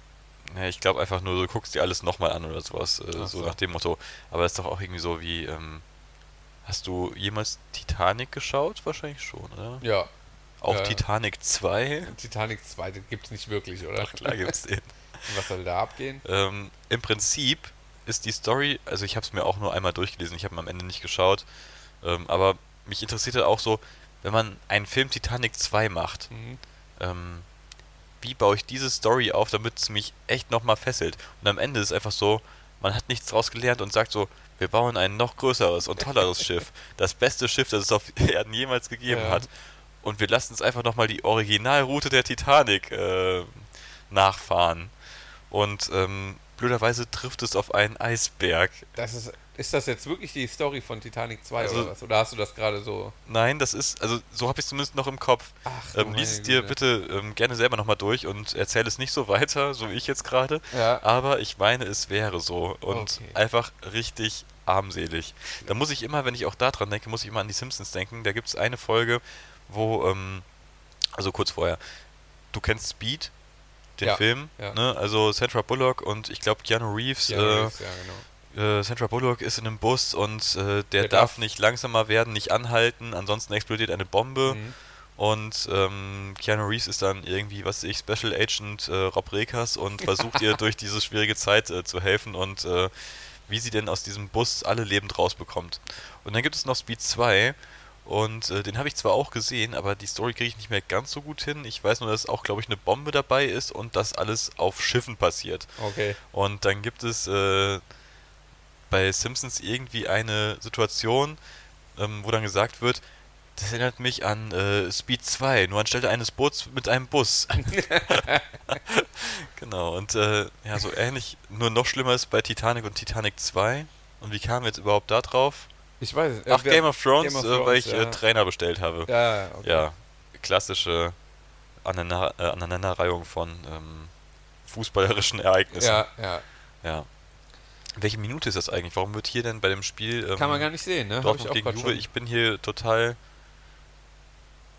ja, ich glaube einfach nur, du guckst dir alles nochmal an oder sowas. Äh, so so. nach dem Motto. Aber das ist doch auch irgendwie so wie. Ähm, hast du jemals Titanic geschaut? Wahrscheinlich schon, oder? Ja. Auch Ja. Titanic 2? Titanic 2, den gibt's nicht wirklich, oder? Ach klar gibt's den. Und Was soll da abgehen? Ähm, Im Prinzip ist die Story, also ich habe es mir auch nur einmal durchgelesen, ich habe am Ende nicht geschaut, ähm, aber mich interessierte auch so, wenn man einen Film Titanic 2 macht, Mhm. ähm, wie baue ich diese Story auf, damit es mich echt nochmal fesselt. Und am Ende ist einfach so, man hat nichts draus gelernt und sagt so, wir bauen ein noch größeres und tolleres Schiff. Das beste Schiff, das es auf Erden jemals gegeben Ja. hat. Und wir lassen es einfach nochmal die Originalroute der Titanic äh, nachfahren. Und ähm, blöderweise trifft es auf einen Eisberg. Das ist, ist das jetzt wirklich die Story von Titanic 2 Also- oder was? Oder hast du das gerade so? Nein, das ist, also so habe ich es zumindest noch im Kopf. Ach, Ähm, lies es dir Güte. bitte ähm, gerne selber nochmal durch und erzähl es nicht so weiter, so wie ich jetzt gerade. Ja. Aber ich meine, es wäre so. Und Okay. einfach richtig armselig. Da muss ich immer, wenn ich auch daran denke, muss ich immer an die Simpsons denken. Da gibt es eine Folge, wo, ähm, also kurz vorher, du kennst Speed, den Ja, Film, ja. ne? Also Sandra Bullock und ich glaube Keanu Reeves. Ja, äh, ja, genau. Äh, Sandra Bullock ist in einem Bus und äh, der, Der darf, nicht langsamer werden, nicht anhalten, ansonsten explodiert eine Bombe. Mhm. Und ähm, Keanu Reeves ist dann irgendwie, was weiß ich, Special Agent äh, Rob Rekers und versucht ihr durch diese schwierige Zeit äh, zu helfen und äh, wie sie denn aus diesem Bus alle lebend rausbekommt. Und dann gibt es noch Speed 2 und äh, den habe ich zwar auch gesehen, aber die Story kriege ich nicht mehr ganz so gut hin. Ich weiß nur, dass auch, glaube ich, eine Bombe dabei ist und das alles auf Schiffen passiert. Okay. Und dann gibt es äh, bei Simpsons irgendwie eine Situation, ähm, wo dann gesagt wird, das erinnert mich an äh, Speed 2, nur anstelle eines Boots mit einem Bus. genau, und äh, ja, so ähnlich, nur noch schlimmer ist bei Titanic und Titanic 2. Und wie kamen wir jetzt überhaupt da drauf? Ich weiß es. Ach, Äh, Game of Thrones, Game of äh, weil Thrones, ich ja. äh, Trainer bestellt habe. Ja, ja, okay. Ja, klassische Aneinander äh, Aneinanderreihung von ähm, fußballerischen Ereignissen. Ja, ja. Ja. Welche Minute ist das eigentlich? Warum wird hier denn bei dem Spiel ähm, Kann man gar nicht sehen, ne? Dortmund gegen Juve? schon. Ich bin hier total.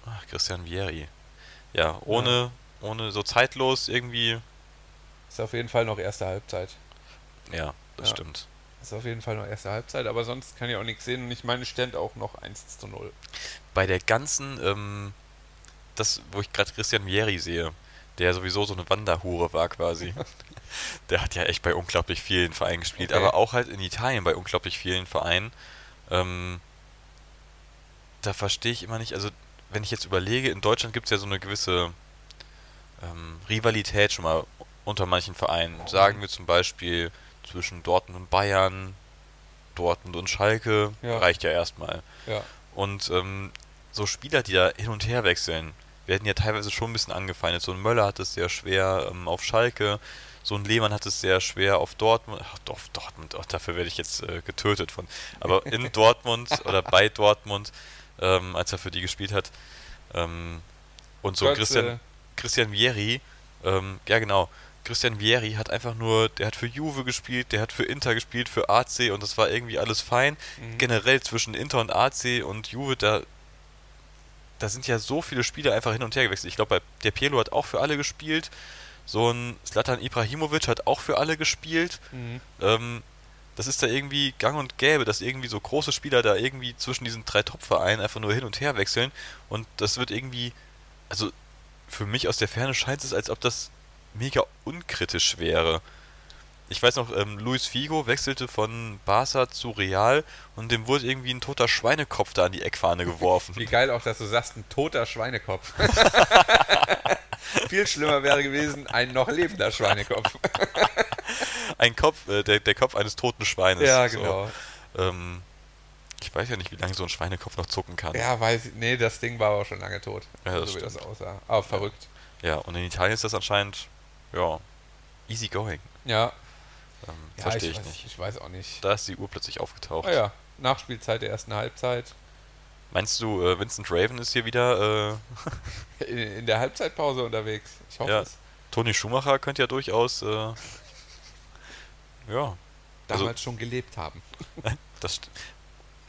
Ach, Christian Vieri. Ja, ohne, ohne so zeitlos irgendwie. Ist auf jeden Fall noch erste Halbzeit. Ja, das Ja. stimmt. Ist auf jeden Fall noch erste Halbzeit, aber sonst kann ich auch nichts sehen und ich meine, stand auch noch 1 zu 0. Bei der ganzen, ähm, das, wo ich gerade Christian Vieri sehe, der sowieso so eine Wanderhure war quasi. der hat ja echt bei unglaublich vielen Vereinen gespielt, Okay. aber auch halt in Italien bei unglaublich vielen Vereinen. Ähm, da verstehe ich immer nicht, also wenn ich jetzt überlege, in Deutschland gibt es ja so eine gewisse ähm, Rivalität schon mal unter manchen Vereinen. Sagen wir zum Beispiel zwischen Dortmund und Bayern, Dortmund und Schalke, Ja. reicht ja erstmal. Ja. Und ähm, so Spieler, die da hin und her wechseln, werden ja teilweise schon ein bisschen angefeindet. So ein Möller hat es sehr schwer ähm, auf Schalke, so ein Lehmann hat es sehr schwer auf Dortmund. Ach, doch, auf Dortmund, ach, dafür werde ich jetzt äh, getötet von. Aber in Dortmund oder bei Dortmund, ähm, als er für die gespielt hat. Ähm, und so Götze. Christian, Christian Vieri, ähm, ja genau, Christian Vieri hat einfach nur, der hat für Juve gespielt, der hat für Inter gespielt, für AC und das war irgendwie alles fein. Mhm. Generell zwischen Inter und AC und Juve, da, da sind ja so viele Spieler einfach hin und her gewechselt. Ich glaube, der Pielo hat auch für alle gespielt. So ein Slatan Ibrahimovic hat auch für alle gespielt. Mhm. Ähm, das ist da irgendwie gang und gäbe, dass irgendwie so große Spieler da irgendwie zwischen diesen drei Top-Vereinen einfach nur hin und her wechseln. Und das wird irgendwie, also für mich aus der Ferne scheint es, als ob das mega unkritisch wäre. Ich weiß noch, ähm, Luis Figo wechselte von Barca zu Real und dem wurde irgendwie ein toter Schweinekopf da an die Eckfahne geworfen. Wie geil auch, dass du sagst, ein toter Schweinekopf. Viel schlimmer wäre gewesen, ein noch lebender Schweinekopf. ein Kopf, äh, der, der Kopf eines toten Schweines. ja, So. genau. Ähm, ich weiß ja nicht, wie lange so ein Schweinekopf noch zucken kann. Ja, weiß ich. Nee, das Ding war aber schon lange tot. Ja, das so wie das stimmt. aussah. Aber verrückt. Ja, und in Italien ist das anscheinend, ja, easy going. Ja. Ähm, ja Verstehe ich ich weiß, nicht. Ich weiß auch nicht. Da ist die Uhr plötzlich aufgetaucht. Ah ja, Nachspielzeit der ersten Halbzeit. Meinst du, äh, Vincent Raven ist hier wieder, äh, In, in der Halbzeitpause unterwegs. Ich hoffe Ja. es. Toni Schumacher könnte ja durchaus, äh, ja, Damals Also- schon gelebt haben. das,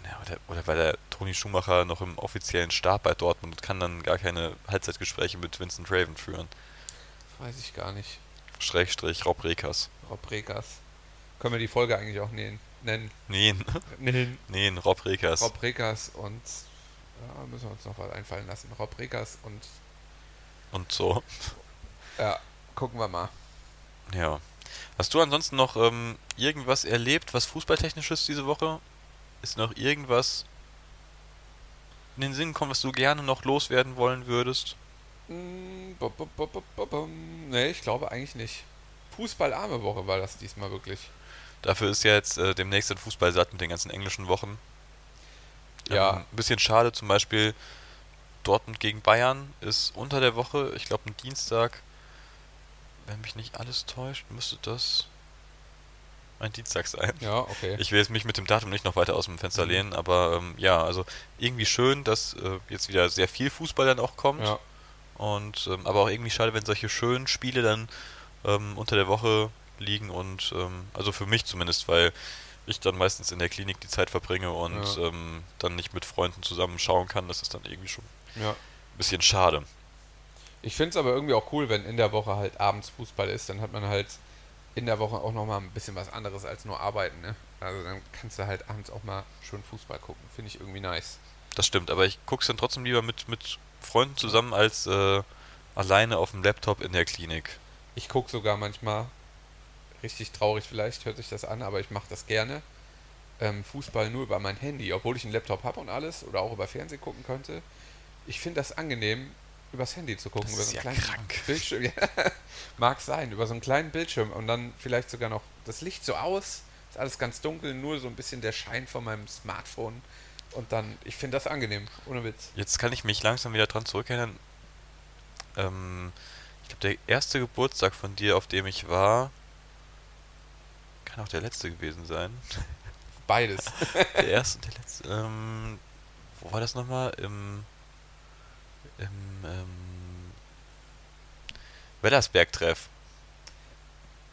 ja, oder, oder weil der Toni Schumacher noch im offiziellen Stab bei Dortmund und kann dann gar keine Halbzeitgespräche mit Vincent Raven führen. Weiß ich gar nicht. Schrägstrich Rob Rekers. Rob Rekas. Können wir die Folge eigentlich auch nennen? nennen? Nee, nennen. nee, Rob Rekers. Rob Rekas und ja, müssen wir uns noch was einfallen lassen. Rob Rekas und Und so. ja, gucken wir mal. Ja. Hast du ansonsten noch ähm, irgendwas erlebt, was fußballtechnisches diese Woche? Ist noch irgendwas in den Sinn gekommen, was du gerne noch loswerden wollen würdest? Mm. Nee, ich glaube eigentlich nicht. Fußballarme Woche war das diesmal wirklich. Dafür ist ja jetzt äh, demnächst ein Fußball satt mit den ganzen englischen Wochen. Ja. Ähm, ein bisschen schade, zum Beispiel Dortmund gegen Bayern ist unter der Woche, ich glaube ein Dienstag. Wenn mich nicht alles täuscht, müsste das ein Dienstag sein. Ja, okay. Ich will jetzt mich mit dem Datum nicht noch weiter aus dem Fenster Mhm. lehnen, aber ähm, ja, also irgendwie schön, dass äh, jetzt wieder sehr viel Fußball dann auch kommt. ja. Und ähm, aber auch irgendwie schade, wenn solche schönen Spiele dann ähm, unter der Woche liegen und ähm, also für mich zumindest, weil ich dann meistens in der Klinik die Zeit verbringe und Ja. ähm, dann nicht mit Freunden zusammen schauen kann, das ist dann irgendwie schon ja. ein bisschen schade. Ich finde es aber irgendwie auch cool, wenn in der Woche halt abends Fußball ist, dann hat man halt in der Woche auch nochmal ein bisschen was anderes als nur arbeiten, ne? Also dann kannst du halt abends auch mal schön Fußball gucken. Finde ich irgendwie nice. Das stimmt, aber ich gucke es dann trotzdem lieber mit, mit Freunden zusammen als äh, alleine auf dem Laptop in der Klinik. Ich gucke sogar manchmal, richtig traurig vielleicht, hört sich das an, aber ich mache das gerne. Ähm, Fußball nur über mein Handy, obwohl ich einen Laptop habe und alles oder auch über Fernsehen gucken könnte. Ich finde das angenehm, übers Handy zu gucken, Das über so ja einen kleinen krank. Bildschirm. Ja, mag sein, über so einen kleinen Bildschirm und dann vielleicht sogar noch das Licht so aus, ist alles ganz dunkel, nur so ein bisschen der Schein von meinem Smartphone. Und dann, ich finde das angenehm, ohne Witz. Jetzt kann ich mich langsam wieder dran zurückerinnern. Ähm, ich glaube, der erste Geburtstag von dir, auf dem ich war, kann auch der letzte gewesen sein. Beides. Der erste und der letzte. Ähm, wo war das nochmal? Im. Im. Ähm, Wellersberg-Treff.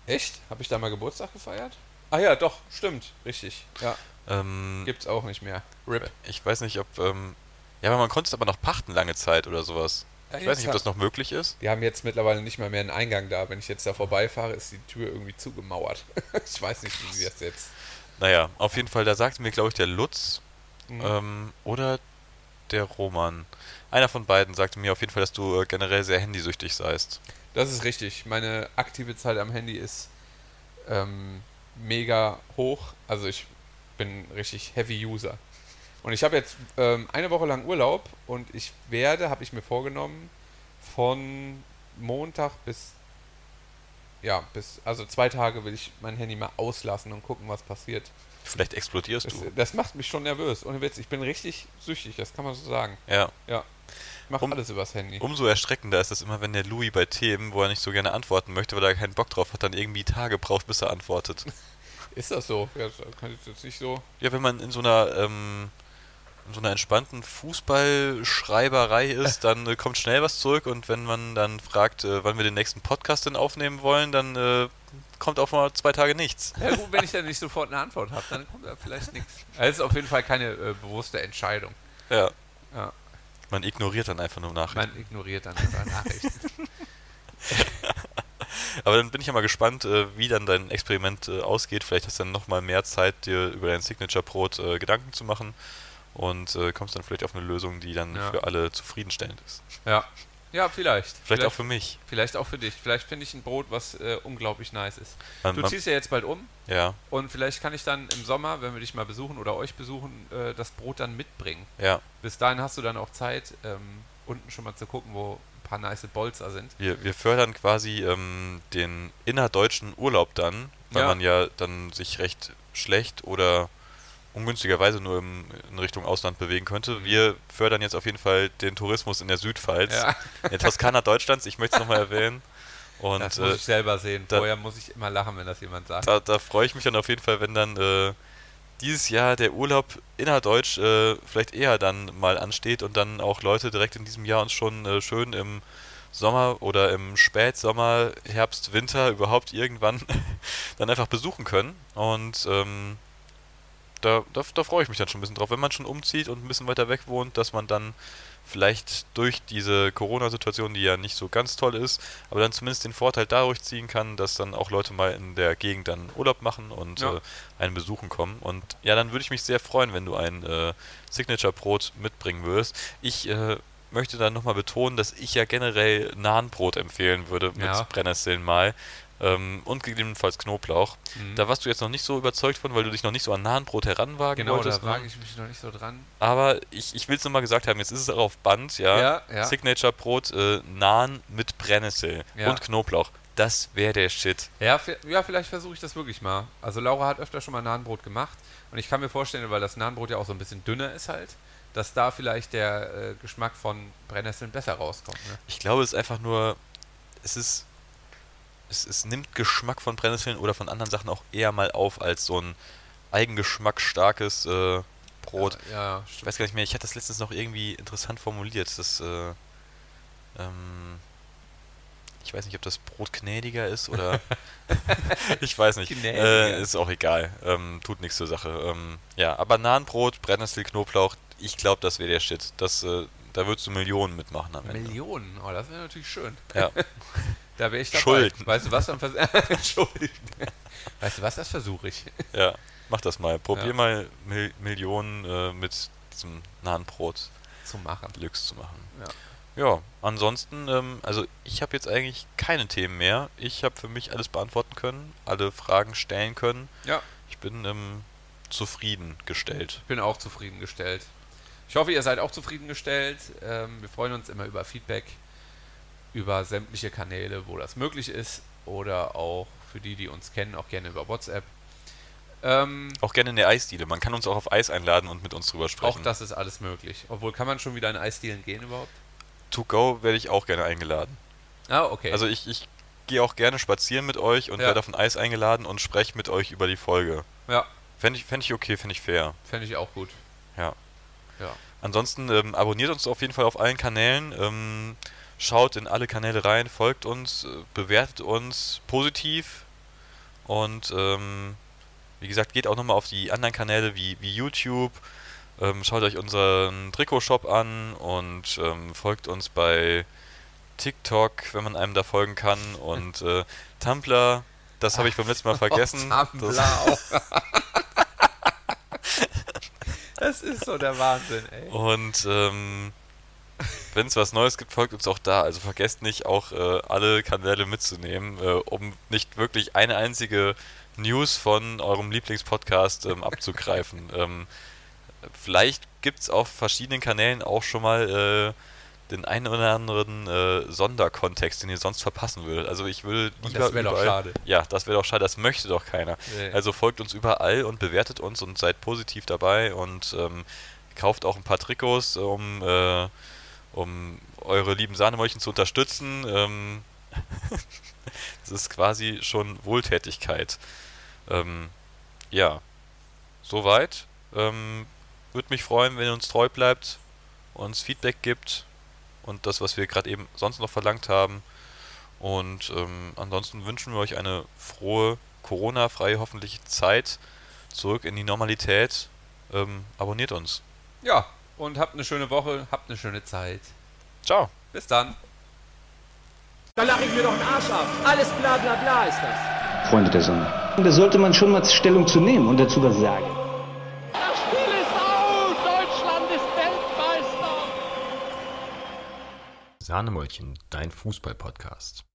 Echt? Habe ich da mal Geburtstag gefeiert? Ah ja, doch, stimmt, richtig. Ja, Ähm, gibt's auch nicht mehr. RIP. ich weiß nicht, ob. Ähm, ja, aber man konnte es aber noch pachten lange Zeit oder sowas. Ja, Ich weiß nicht, ob das noch möglich ist. Die haben jetzt mittlerweile nicht mal mehr einen Eingang da. Wenn ich jetzt da vorbeifahre, ist die Tür irgendwie zugemauert. ich weiß nicht, wie sie das jetzt. Naja, auf jeden Fall, da sagte mir, glaube ich, der Lutz, Mhm. Ähm, oder der Roman. Einer von beiden sagte mir auf jeden Fall, dass du äh, generell sehr handysüchtig seist. Das ist richtig. Meine aktive Zeit am Handy ist ähm, mega hoch. Also ich bin richtig Heavy User. Und ich habe jetzt ähm, eine Woche lang Urlaub und ich werde, habe ich mir vorgenommen, von Montag bis ja, bis, also zwei Tage will ich mein Handy mal auslassen und gucken, was passiert. Vielleicht explodierst Das, du. das macht mich schon nervös. Ohne Witz, ich bin richtig süchtig, das kann man so sagen. Ja. Ja. Ich mache Um- alles übers Handy. Umso erschreckender ist es immer, wenn der Louis bei Themen, wo er nicht so gerne antworten möchte, weil er keinen Bock drauf hat, dann irgendwie Tage braucht, bis er antwortet. Ist das so? Ja, das kann ich jetzt nicht so. ja, wenn man in so einer, ähm, in so einer entspannten Fußballschreiberei ist, dann äh, kommt schnell was zurück und wenn man dann fragt, äh, wann wir den nächsten Podcast denn aufnehmen wollen, dann äh, kommt auch mal zwei Tage nichts. Ja gut, wenn ich dann nicht sofort eine Antwort habe, dann kommt da vielleicht nichts. Also es ist auf jeden Fall keine äh, bewusste Entscheidung. Ja. Ja. Man ignoriert dann einfach nur Nachrichten. Man ignoriert dann einfach Nachrichten. Aber dann bin ich ja mal gespannt, äh, wie dann dein Experiment äh, ausgeht. Vielleicht hast du dann nochmal mehr Zeit, dir über dein Signature-Brot Gedanken zu machen und äh, kommst dann vielleicht auf eine Lösung, die dann Ja. für alle zufriedenstellend ist. Ja. Ja, vielleicht. Vielleicht, auch für mich. Vielleicht auch für dich. Vielleicht finde ich ein Brot, was äh, unglaublich nice ist. Man, Du man, ziehst ja jetzt bald um ja, und vielleicht kann ich dann im Sommer, wenn wir dich mal besuchen oder euch besuchen, äh, das Brot dann mitbringen. ja. Bis dahin hast du dann auch Zeit, ähm, unten schon mal zu gucken, wo ein paar nice Bolzer sind. Wir, wir fördern quasi ähm, den innerdeutschen Urlaub dann, weil Ja. man ja dann sich recht schlecht oder ungünstigerweise nur im, in Richtung Ausland bewegen könnte. Wir fördern jetzt auf jeden Fall den Tourismus in der Südpfalz, Ja. in der Toskana Deutschlands. Ich möchte es nochmal erwähnen. Und das muss äh, ich selber sehen. da- Vorher muss ich immer lachen, wenn das jemand sagt. da, da freue ich mich dann auf jeden Fall, wenn dann äh, dieses Jahr der Urlaub innerdeutsch äh, vielleicht eher dann mal ansteht und dann auch Leute direkt in diesem Jahr uns schon äh, schön im Sommer oder im Spätsommer, Herbst, Winter überhaupt irgendwann dann einfach besuchen können. Und ähm, da, da, da freue ich mich dann schon ein bisschen drauf, wenn man schon umzieht und ein bisschen weiter weg wohnt, dass man dann vielleicht durch diese Corona-Situation, die ja nicht so ganz toll ist, aber dann zumindest den Vorteil dadurch ziehen kann, dass dann auch Leute mal in der Gegend dann Urlaub machen und Ja. äh, einen besuchen kommen. Und ja, dann würde ich mich sehr freuen, wenn du ein äh, Signature-Brot mitbringen würdest. Ich äh, möchte dann nochmal betonen, dass ich ja generell Nahenbrot empfehlen würde mit Ja. Brennnesseln mal. Ähm, und gegebenenfalls Knoblauch. Mhm. Da warst du jetzt noch nicht so überzeugt von, weil du dich noch nicht so an Nahenbrot heranwagen genau, wolltest. da ne? wage ich mich noch nicht so dran. Aber ich, ich will es nochmal gesagt haben, jetzt ist es auch auf Band, ja. Ja, ja. Signature-Brot, äh, Naan mit Brennnessel Ja. und Knoblauch. Das wäre der Shit. Ja, ja vielleicht versuche ich das wirklich mal. Also Laura hat öfter schon mal Nahenbrot gemacht und ich kann mir vorstellen, weil das Nahenbrot ja auch so ein bisschen dünner ist halt, dass da vielleicht der äh, Geschmack von Brennnesseln besser rauskommt. Ne? Ich glaube, es ist einfach nur, es ist, es, es nimmt Geschmack von Brennnesseln oder von anderen Sachen auch eher mal auf als so ein eigengeschmacksstarkes äh, Brot. Ja, ja, Ich weiß gar nicht mehr, ich hatte das letztens noch irgendwie interessant formuliert. Das, äh, ähm, ich weiß nicht, ob das Brot gnädiger ist oder. ich weiß nicht. Äh, ist auch egal. Ähm, tut nichts zur Sache. Ähm, ja, aber Nahenbrot, Brennnessel, Knoblauch, ich glaube, das wäre der Shit. Das, äh, da würdest du Millionen mitmachen am Ende. Millionen, oh, das wäre natürlich schön. Ja. Da wäre ich dabei. Schulden. Weißt du was? Dann Schulden. Weißt du was? Das versuche ich. ja, mach das mal. Probier Ja. mal Mil Millionen äh, mit diesem Nahenbrot Zu machen. Deluxe zu machen. Ja. Ja, ansonsten, ähm, also ich habe jetzt eigentlich keine Themen mehr. Ich habe für mich alles beantworten können, alle Fragen stellen können. Ja. Ich bin ähm, zufriedengestellt. Ich bin auch zufriedengestellt. Ich hoffe, ihr seid auch zufriedengestellt. Ähm, wir freuen uns immer über Feedback über sämtliche Kanäle, wo das möglich ist. Oder auch für die, die uns kennen, auch gerne über WhatsApp. Ähm, Auch gerne in der Eisdiele. Man kann uns auch auf Eis einladen und mit uns drüber sprechen. auch das ist alles möglich. Obwohl, kann man schon wieder in Eisdielen gehen überhaupt? To go werde ich auch gerne eingeladen. Ah, okay. Also ich, ich gehe auch gerne spazieren mit euch und Ja. werde auf ein Eis eingeladen und spreche mit euch über die Folge. ja, Fände ich, fänd ich okay, finde ich fair. fände ich auch gut. Ja. Ja. Ansonsten ähm, abonniert uns auf jeden Fall auf allen Kanälen. Ähm, schaut in alle Kanäle rein, folgt uns, äh, bewertet uns positiv und ähm, wie gesagt, geht auch nochmal auf die anderen Kanäle wie, wie YouTube. Ähm, schaut euch unseren Trikotshop an und ähm, folgt uns bei TikTok, wenn man einem da folgen kann. Und äh, Tumblr, das habe ich beim letzten Mal vergessen. Tumblr Das, auch. das ist so der Wahnsinn, ey. Und ähm, wenn es was Neues gibt, folgt uns auch da. Also vergesst nicht, auch äh, alle Kanäle mitzunehmen, äh, um nicht wirklich eine einzige News von eurem Lieblingspodcast ähm, abzugreifen. ähm, vielleicht gibt es auf verschiedenen Kanälen auch schon mal äh, den einen oder anderen äh, Sonderkontext, den ihr sonst verpassen würdet. Also ich würde lieber das wäre doch schade. Ja, das wäre doch schade. Das möchte doch keiner. Nee. Also folgt uns überall und bewertet uns und seid positiv dabei und ähm, kauft auch ein paar Trikots, um, äh, um eure lieben Sahnemäulchen zu unterstützen. Ähm, das ist quasi schon Wohltätigkeit. Ähm, ja, soweit. Ähm, Würde mich freuen, wenn ihr uns treu bleibt, uns Feedback gibt und das, was wir gerade eben sonst noch verlangt haben. Und ähm, ansonsten wünschen wir euch eine frohe, Corona-freie hoffentlich Zeit. Zurück in die Normalität. Ähm, abonniert uns. Ja, und habt eine schöne Woche, habt eine schöne Zeit. Ciao. Bis dann. Da lache ich mir doch den Arsch ab. Alles bla bla bla ist das. Freunde der Sonne. Da sollte man schon mal Stellung zu nehmen und dazu was sagen. Das Spiel ist aus. Deutschland ist Weltmeister. Sahnemäulchen, dein Fußball-Podcast.